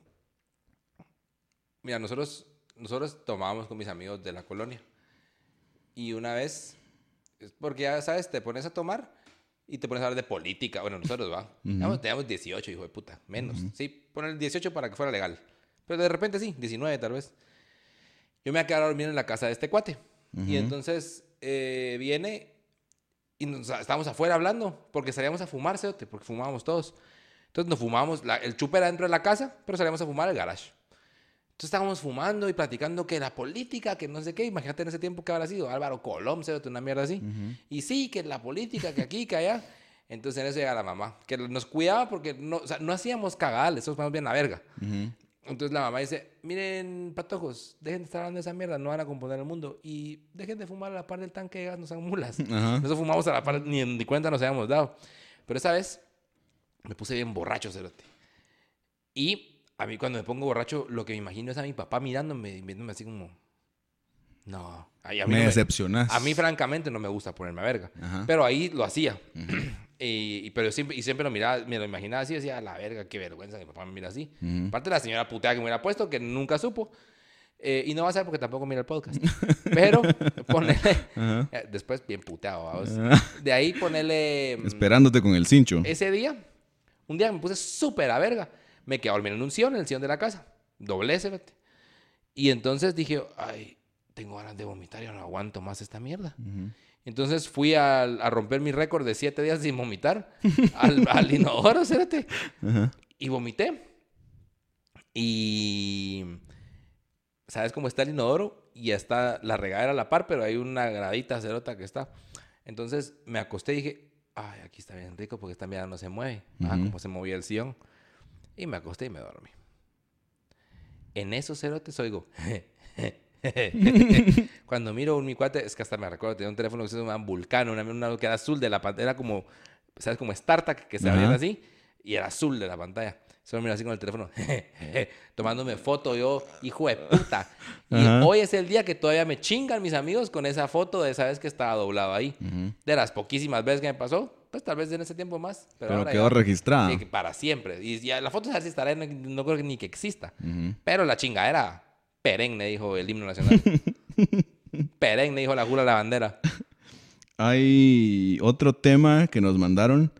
mira, nosotros, nosotros tomábamos con mis amigos de la colonia. Y una vez, porque ya sabes, te pones a tomar y te pones a hablar de política. Bueno, nosotros, va. Teníamos- Teníamos 18, hijo de puta, menos. Sí, poner el 18 para que fuera legal. Pero de repente sí, 19 tal vez. Yo me voy a quedar a dormir en la casa de este cuate. Y entonces eh, viene y nos, estábamos afuera hablando porque salíamos a fumar, porque fumábamos todos. Entonces nos fumábamos, la- el chupe era dentro de la casa, pero salíamos a fumar al garage. Entonces estábamos fumando y platicando que la política, que no sé qué, imagínate en ese tiempo que habrá sido Álvaro Colón, cerote, una mierda así. Y sí, que la política, que aquí, que allá. Entonces en eso llega la mamá, que nos cuidaba porque no, o sea, no hacíamos cagales, eso más bien la verga. Entonces la mamá dice, miren, patojos, dejen de estar hablando de esa mierda, no van a componer el mundo. Y dejen de fumar a la par del tanque de gas, no sean mulas. Ajá. Nosotros fumamos a la par, ni, ni cuenta nos habíamos dado. Pero esa vez me puse bien borracho, cerote. Y a mí cuando me pongo borracho, lo que me imagino es a mi papá mirándome y viéndome así como... No. Ay, a mí Me no decepcionas. a mí, francamente, no me gusta ponerme a verga. Ajá. Pero ahí lo hacía. y, y- pero siempre, y siempre lo miraba, me lo imaginaba así, decía, "A la verga, qué vergüenza, mi papá me mira así. Ujú. Aparte la señora putea que me hubiera puesto, que nunca supo. Eh, y no va a ser porque tampoco mira el podcast. Pero ponele... Eh, Después bien puteado, vamos. De ahí ponele... mm, Esperándote con el cincho. Ese día, un día me puse súper a verga. Me quedé a dormir en un sillón, en el sillón de la casa. Doblé ese, vete. Y entonces dije, ay, tengo ganas de vomitar y no aguanto más esta mierda. Entonces fui al- a, romper mi récord de siete días sin vomitar al, al inodoro, cérate. Ajá. Y vomité. Y. ¿Sabes cómo está el inodoro? Y está la regadera a la par, pero hay una gradita cerota que está. Entonces me acosté y dije, ay, aquí está bien rico porque esta mierda no se mueve. Ah, Ujú. como se movía el sillón. Y me acosté y me dormí. En esos cerotes oigo. Cuando miro un mi cuate, es que hasta me recuerdo, tenía un teléfono que se llama Vulcano, una, una que era azul de la pantalla, era como, ¿sabes? Como StarTAC, que se Ajá. abrían así, y era azul de la pantalla. Solo miro así con el teléfono, tomándome foto yo, hijo de puta. Y Ajá. hoy es el día que todavía me chingan mis amigos con esa foto de esa vez que estaba doblado ahí. Ujú. De las poquísimas veces que me pasó, pues tal vez en ese tiempo más. Pero, Pero ahora quedó ya- registrada. Sí, para siempre. Y ya la foto así estará, no, no creo que ni que exista. Ujú. Pero la chingadera perenne, dijo el himno nacional. perenne, dijo la jura la bandera. Hay otro tema que nos mandaron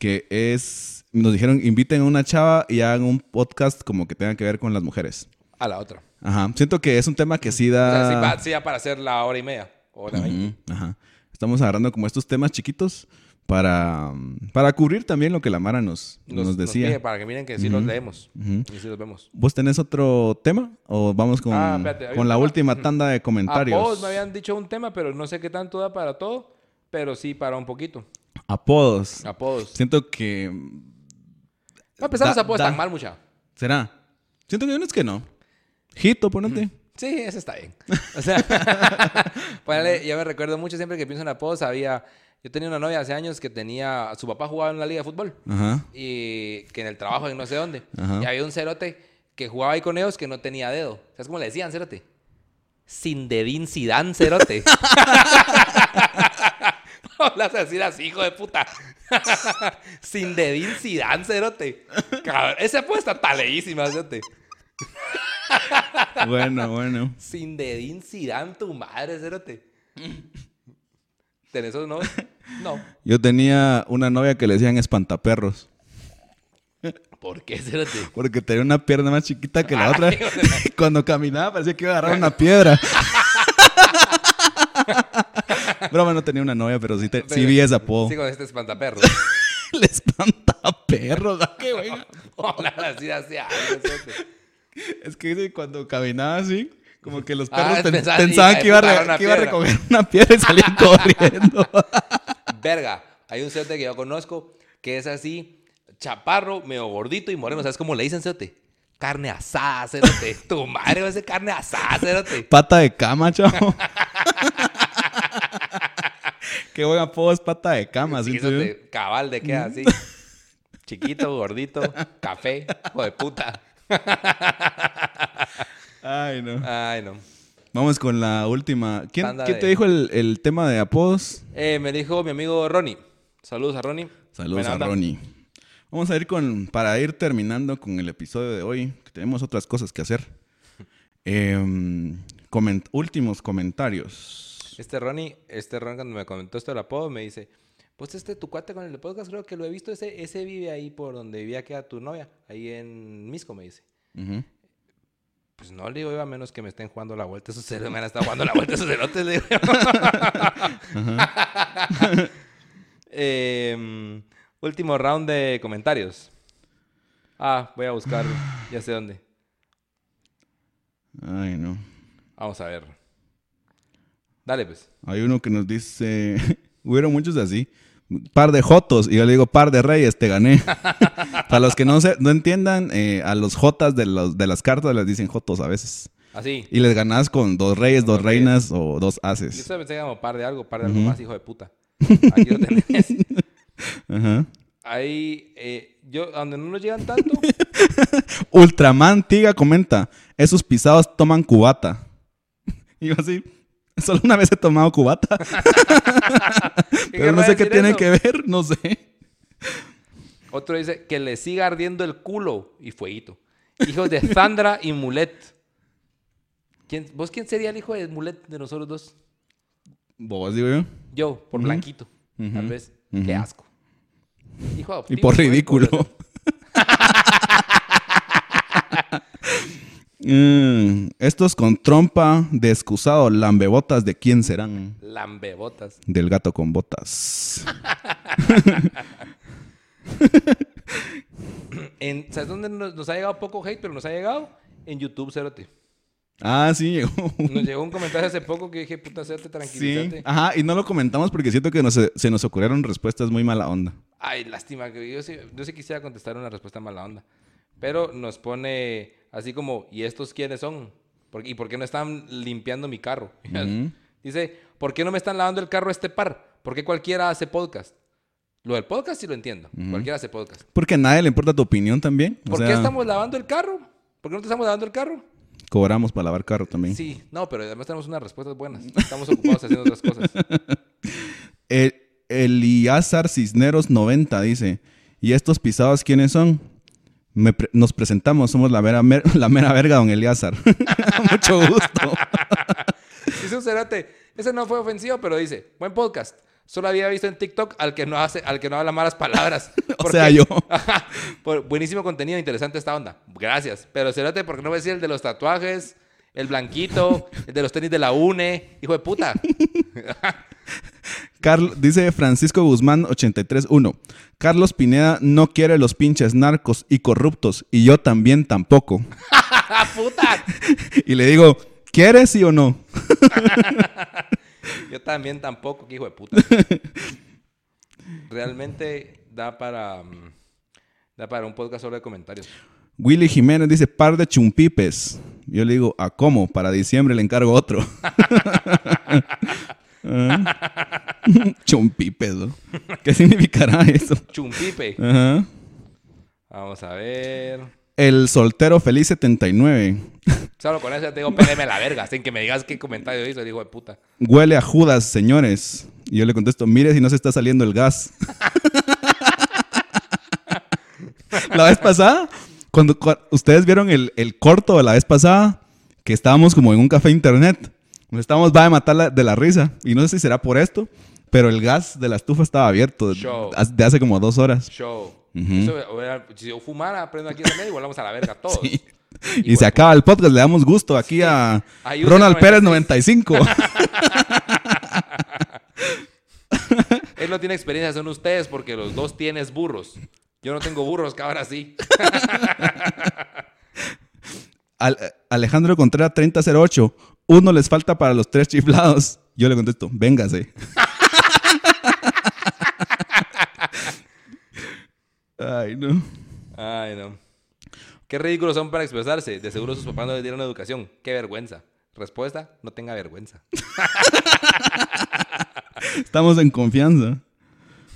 que es, nos dijeron, inviten a una chava y hagan un podcast como que tenga que ver con las mujeres. A la otra. Ajá. Siento que es un tema que sí O sea, da... sí, va- sí, ya para hacer la hora y media. Hora veinte. Ujú, Ajá. Estamos agarrando como estos temas chiquitos para, para cubrir también lo que la Mara nos, nos, decía. pide para que miren que sí los leemos. Ujú. Y sí los vemos. ¿Vos tenés otro tema? ¿O vamos con, Ah, espérate, con la última tanda de comentarios? Apodos me habían dicho un tema, pero no sé qué tanto da para todo. Pero sí para un poquito. Apodos. Apodos. Siento que... No, empezamos Da- apodos da- tan mal, mucha. ¿Será? Siento que hay unos que no. Hito, ponete. Sí, ese está bien. O sea, ponele, yo me recuerdo mucho siempre que pienso en apodos. Había, yo tenía una novia hace años que tenía, su papá jugaba en la liga de fútbol. Ajá. y que en el trabajo en no sé dónde. Ajá. Y había un cerote que jugaba ahí con ellos que no tenía dedo. ¿Sabes cómo le decían, cerote? Sin dedín Sidán, cerote. No las decir así, hijo de puta. Sin dedín Sidán, cerote. Cabrón, esa apuesta está leísima, cerote. Bueno, bueno. Sin dedín Sidán, tu madre, cerote. ¿Tenés esos no? No. Yo tenía una novia que le decían espantaperros. ¿Por qué, cerote? Porque tenía una pierna más chiquita que la Ay, otra. de Cuando caminaba parecía que iba a agarrar una piedra. Broma, no tenía una novia, pero sí, te- sí vi ese apodo. Sí, con este espantaperro. El espantaperros. ¿a qué, güey? Hola, así, así, ay, cerote. Es que dice, cuando caminaba así, como que los Ah, perros pen- pensaban- que iba, a, que iba recoger una piedra y salían corriendo. Verga, hay un cerote que yo conozco que es así, chaparro, medio gordito y moreno. ¿Sabes cómo le dicen cerote? Carne asada, cerote. tu madre va a ser carne asada, cerote. Pata de cama, chavo. Qué buen apodo es pata de cama, ¿sí? Cabal de queda así. Chiquito, gordito, café, hijo de puta. Ay, no. Ay, no. Vamos con la última. ¿Quién, te dijo el, el tema de apodos? Eh, me dijo mi amigo Ronnie. Saludos a Ronnie. Saludos Buena a onda. Ronnie. Vamos a ir con, para ir terminando con el episodio de hoy, que tenemos otras cosas que hacer. Em, últimos comentarios. Este Ronnie, este Ron cuando me comentó esto del apodo, me dice, pues este tu cuate con el podcast creo que lo he visto, ese, ese vive ahí por donde vivía que era tu novia, ahí en Misco, me dice. Ujú. Pues no le digo yo, a menos que me estén jugando la vuelta esos cerotes, me han estado jugando la vuelta esos cerotes, le digo. Em, último round de comentarios. Ah, voy a buscar, ya sé dónde. Ay, no. Vamos a ver. Dale, pues. Hay uno que nos dice, hubieron muchos así, par de jotos, y yo le digo, par de reyes, te gané. Para los que no, se, no entiendan, eh, a los jotas de, los, de las cartas les dicen jotos a veces. Así. Y les ganas con dos reyes, dos Dos reyes. reinas o dos Yo haces. solo pensé como par de algo, par de algo más, hijo de puta. Aquí lo tenés. Ajá. Ahí, eh, yo, donde no nos llegan tanto, Ultraman Tiga comenta, esos pisados toman cubata. Y yo así, solo una vez he tomado cubata, pero no sé qué tiene eso? que ver, no sé. Otro dice que le siga ardiendo el culo y fueguito. Hijos de Sandra y Mulet. ¿Quién, ¿Vos quién sería el hijo de Mulet de nosotros dos? Vos, digo yo. Yo, por blanquito, tal vez. Qué asco. Hijo Y por ridículo. Mm, estos con trompa de excusado lambebotas de quién serán. Lambebotas. Del gato con botas. En, ¿Sabes dónde nos, nos ha llegado poco hate, pero nos ha llegado? En YouTube, Cerote. Ah, sí, llegó. Nos llegó un comentario hace poco que dije, puta, Cerote, Sí. tranquilízate. Ajá, y no lo comentamos porque siento que nos- se nos ocurrieron respuestas muy mala onda. Ay, lástima, que yo sí, yo sí quisiera contestar una respuesta mala onda. Pero nos pone así como, ¿y estos quiénes son? ¿Por- ¿Y por qué no están limpiando mi carro? Dice, ¿por qué no me están lavando el carro este par? ¿Por qué cualquiera hace podcast? Lo del podcast sí lo entiendo. Cualquiera hace podcast. Porque a nadie le importa tu opinión también. O ¿Por sea, qué estamos lavando el carro? ¿Por qué no te estamos lavando el carro? cobramos para lavar carro también. Sí, no, pero además tenemos unas respuestas buenas. Estamos ocupados haciendo otras cosas. El, Eliazar Cisneros 90 dice, ¿y estos pisados quiénes son? Me pre- nos presentamos, somos la mera, mer- la mera verga, don Eliazar. Mucho gusto. Dice un cerote, ese no fue ofensivo, pero dice, buen podcast. Solo había visto en TikTok al que no hace, al que no habla malas palabras. O ¿Por sea, yo. Ajá. Por- buenísimo contenido, interesante esta onda. Gracias. Pero cerote, ¿por qué no me decía el de los tatuajes? El blanquito, el de los tenis de la UNE. Hijo de puta. Carl- dice Francisco Guzmán 831. Carlos Pineda no quiere los pinches narcos y corruptos y yo también tampoco. ¡Ah, puta! Y le digo, ¿quieres sí o no? Yo también tampoco, hijo de puta. Realmente da para... mm, Da para un podcast solo de comentarios. Willy Jiménez dice, par de chumpipes. Yo le digo, ¿a cómo? Para diciembre le encargo otro. Ah. chumpipes, ¿no? ¿Qué significará eso? Chumpipe. Ajá. Vamos a ver. El soltero feliz 79. Solo con eso ya te digo, la verga. Sin que me digas qué comentario hizo, el hijo de puta. Huele a Judas, señores. Y yo le contesto, mire si no se está saliendo el gas. la vez pasada, cuando, cua- ustedes vieron el, el corto de la vez pasada, que estábamos como en un café internet. Nos estábamos va a matar la- de la risa. Y no sé si será por esto, pero el gas de la estufa estaba abierto Show. de hace como dos horas. Show. Eso si yo fumara, prendo aquí medio y volvamos a la verga todos. Sí. Y se acaba el podcast, le damos gusto aquí a Ronald Pérez 96. 95. Él no tiene experiencia, son ustedes porque los dos tienes burros. Yo no tengo burros, que ahora sí. Al- Alejandro Contreras 3008. Uno les falta para los tres chiflados. Yo le contesto, véngase. Ay, no. Ay, no. Qué ridículos son para expresarse. De seguro sus papás no les dieron educación. Qué vergüenza. Respuesta, no tenga vergüenza. Estamos en confianza.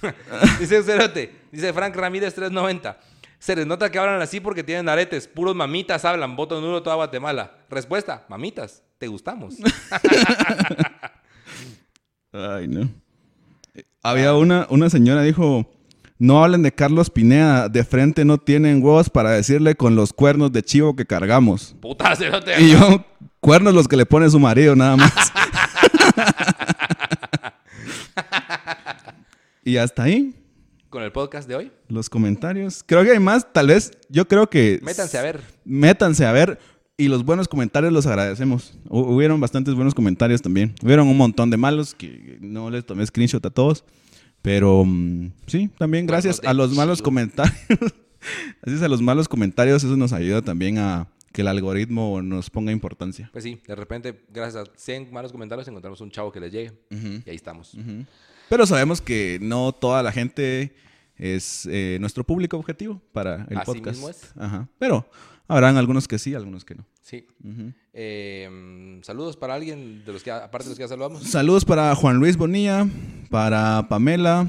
Dice cerote. Dice Frank Ramírez 390. Se les nota que hablan así porque tienen aretes. Puros mamitas hablan. Voto nulo toda Guatemala. Respuesta. Mamitas. ¿Te gustamos? Ay, no. Había una, una señora dijo, no hablen de Carlos Pineda, de frente no tienen huevos para decirle con los cuernos de chivo que cargamos. Puta cerote. Y yo, cuernos los que le pone su marido nada más. y hasta ahí, Con el podcast de hoy. los comentarios. Creo que hay más, tal vez, yo creo que... Métanse a ver. Métanse a ver. Y los buenos comentarios los agradecemos. Hu- Hubieron bastantes buenos comentarios también. Hubieron un montón de malos que no les tomé screenshot a todos. Pero mm, sí, también gracias a los malos comentarios. gracias a los malos comentarios, eso nos ayuda también a que el algoritmo nos ponga importancia. Pues sí, de repente, gracias a 100 malos comentarios, encontramos un chavo que les llegue. Y ahí estamos. Pero sabemos que no toda la gente es eh, nuestro público objetivo para el Así podcast. mismo es. Ajá. Pero habrán algunos que sí, algunos que no. Sí. Eh, mm, saludos para alguien de los que, aparte de los que ya saludamos. Saludos para Juan Luis Bonilla, para Pamela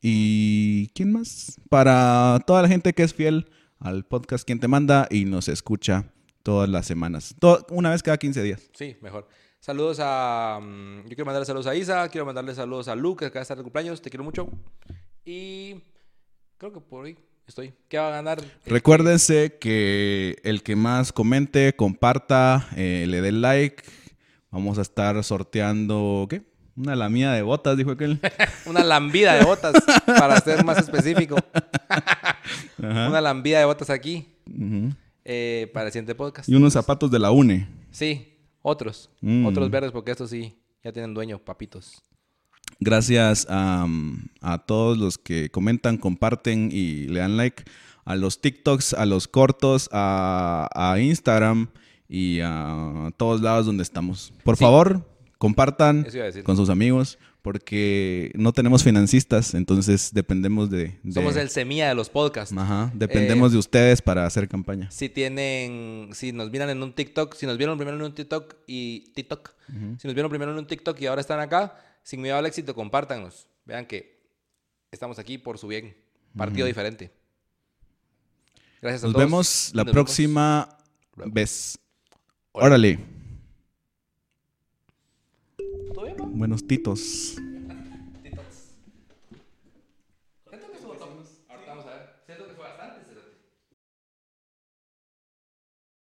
y ¿quién más? Para toda la gente que es fiel al podcast Quien te manda y nos escucha todas las semanas. Una vez cada 15 días. Sí, mejor. Saludos a. mm, yo quiero mandarle saludos a Isa, quiero mandarle saludos a Luke, que acaba de estar de cumpleaños, te quiero mucho. Y creo que por hoy estoy. ¿Qué va a ganar? Recuérdense que el que más comente, comparta, eh, le dé like. Vamos a estar sorteando, ¿qué? Una lamida de botas, dijo aquel. que- Una lambida de botas, para ser más específico. Una lambida de botas aquí, eh, para el siguiente podcast. Y unos zapatos de la UNE. Sí, otros. Mm. Otros verdes, porque estos sí ya tienen dueño, papitos. Gracias a, a todos los que comentan, comparten y le dan like. A los TikToks, a los cortos, a, a Instagram y a todos lados donde estamos. Por Sí. favor, compartan con sus amigos porque no tenemos financistas, entonces dependemos de... de- Somos el semilla de los podcasts. Ajá, dependemos Eh, de ustedes para hacer campaña. Si tienen, si nos miran en un TikTok, si nos vieron primero en un TikTok y TikTok, si nos vieron primero en un TikTok y ahora están acá, sin miedo al éxito, compártanos. Vean que estamos aquí por su bien. Partido diferente. Gracias a Nos todos. vemos la nos próxima vez. Órale. Buenos titos.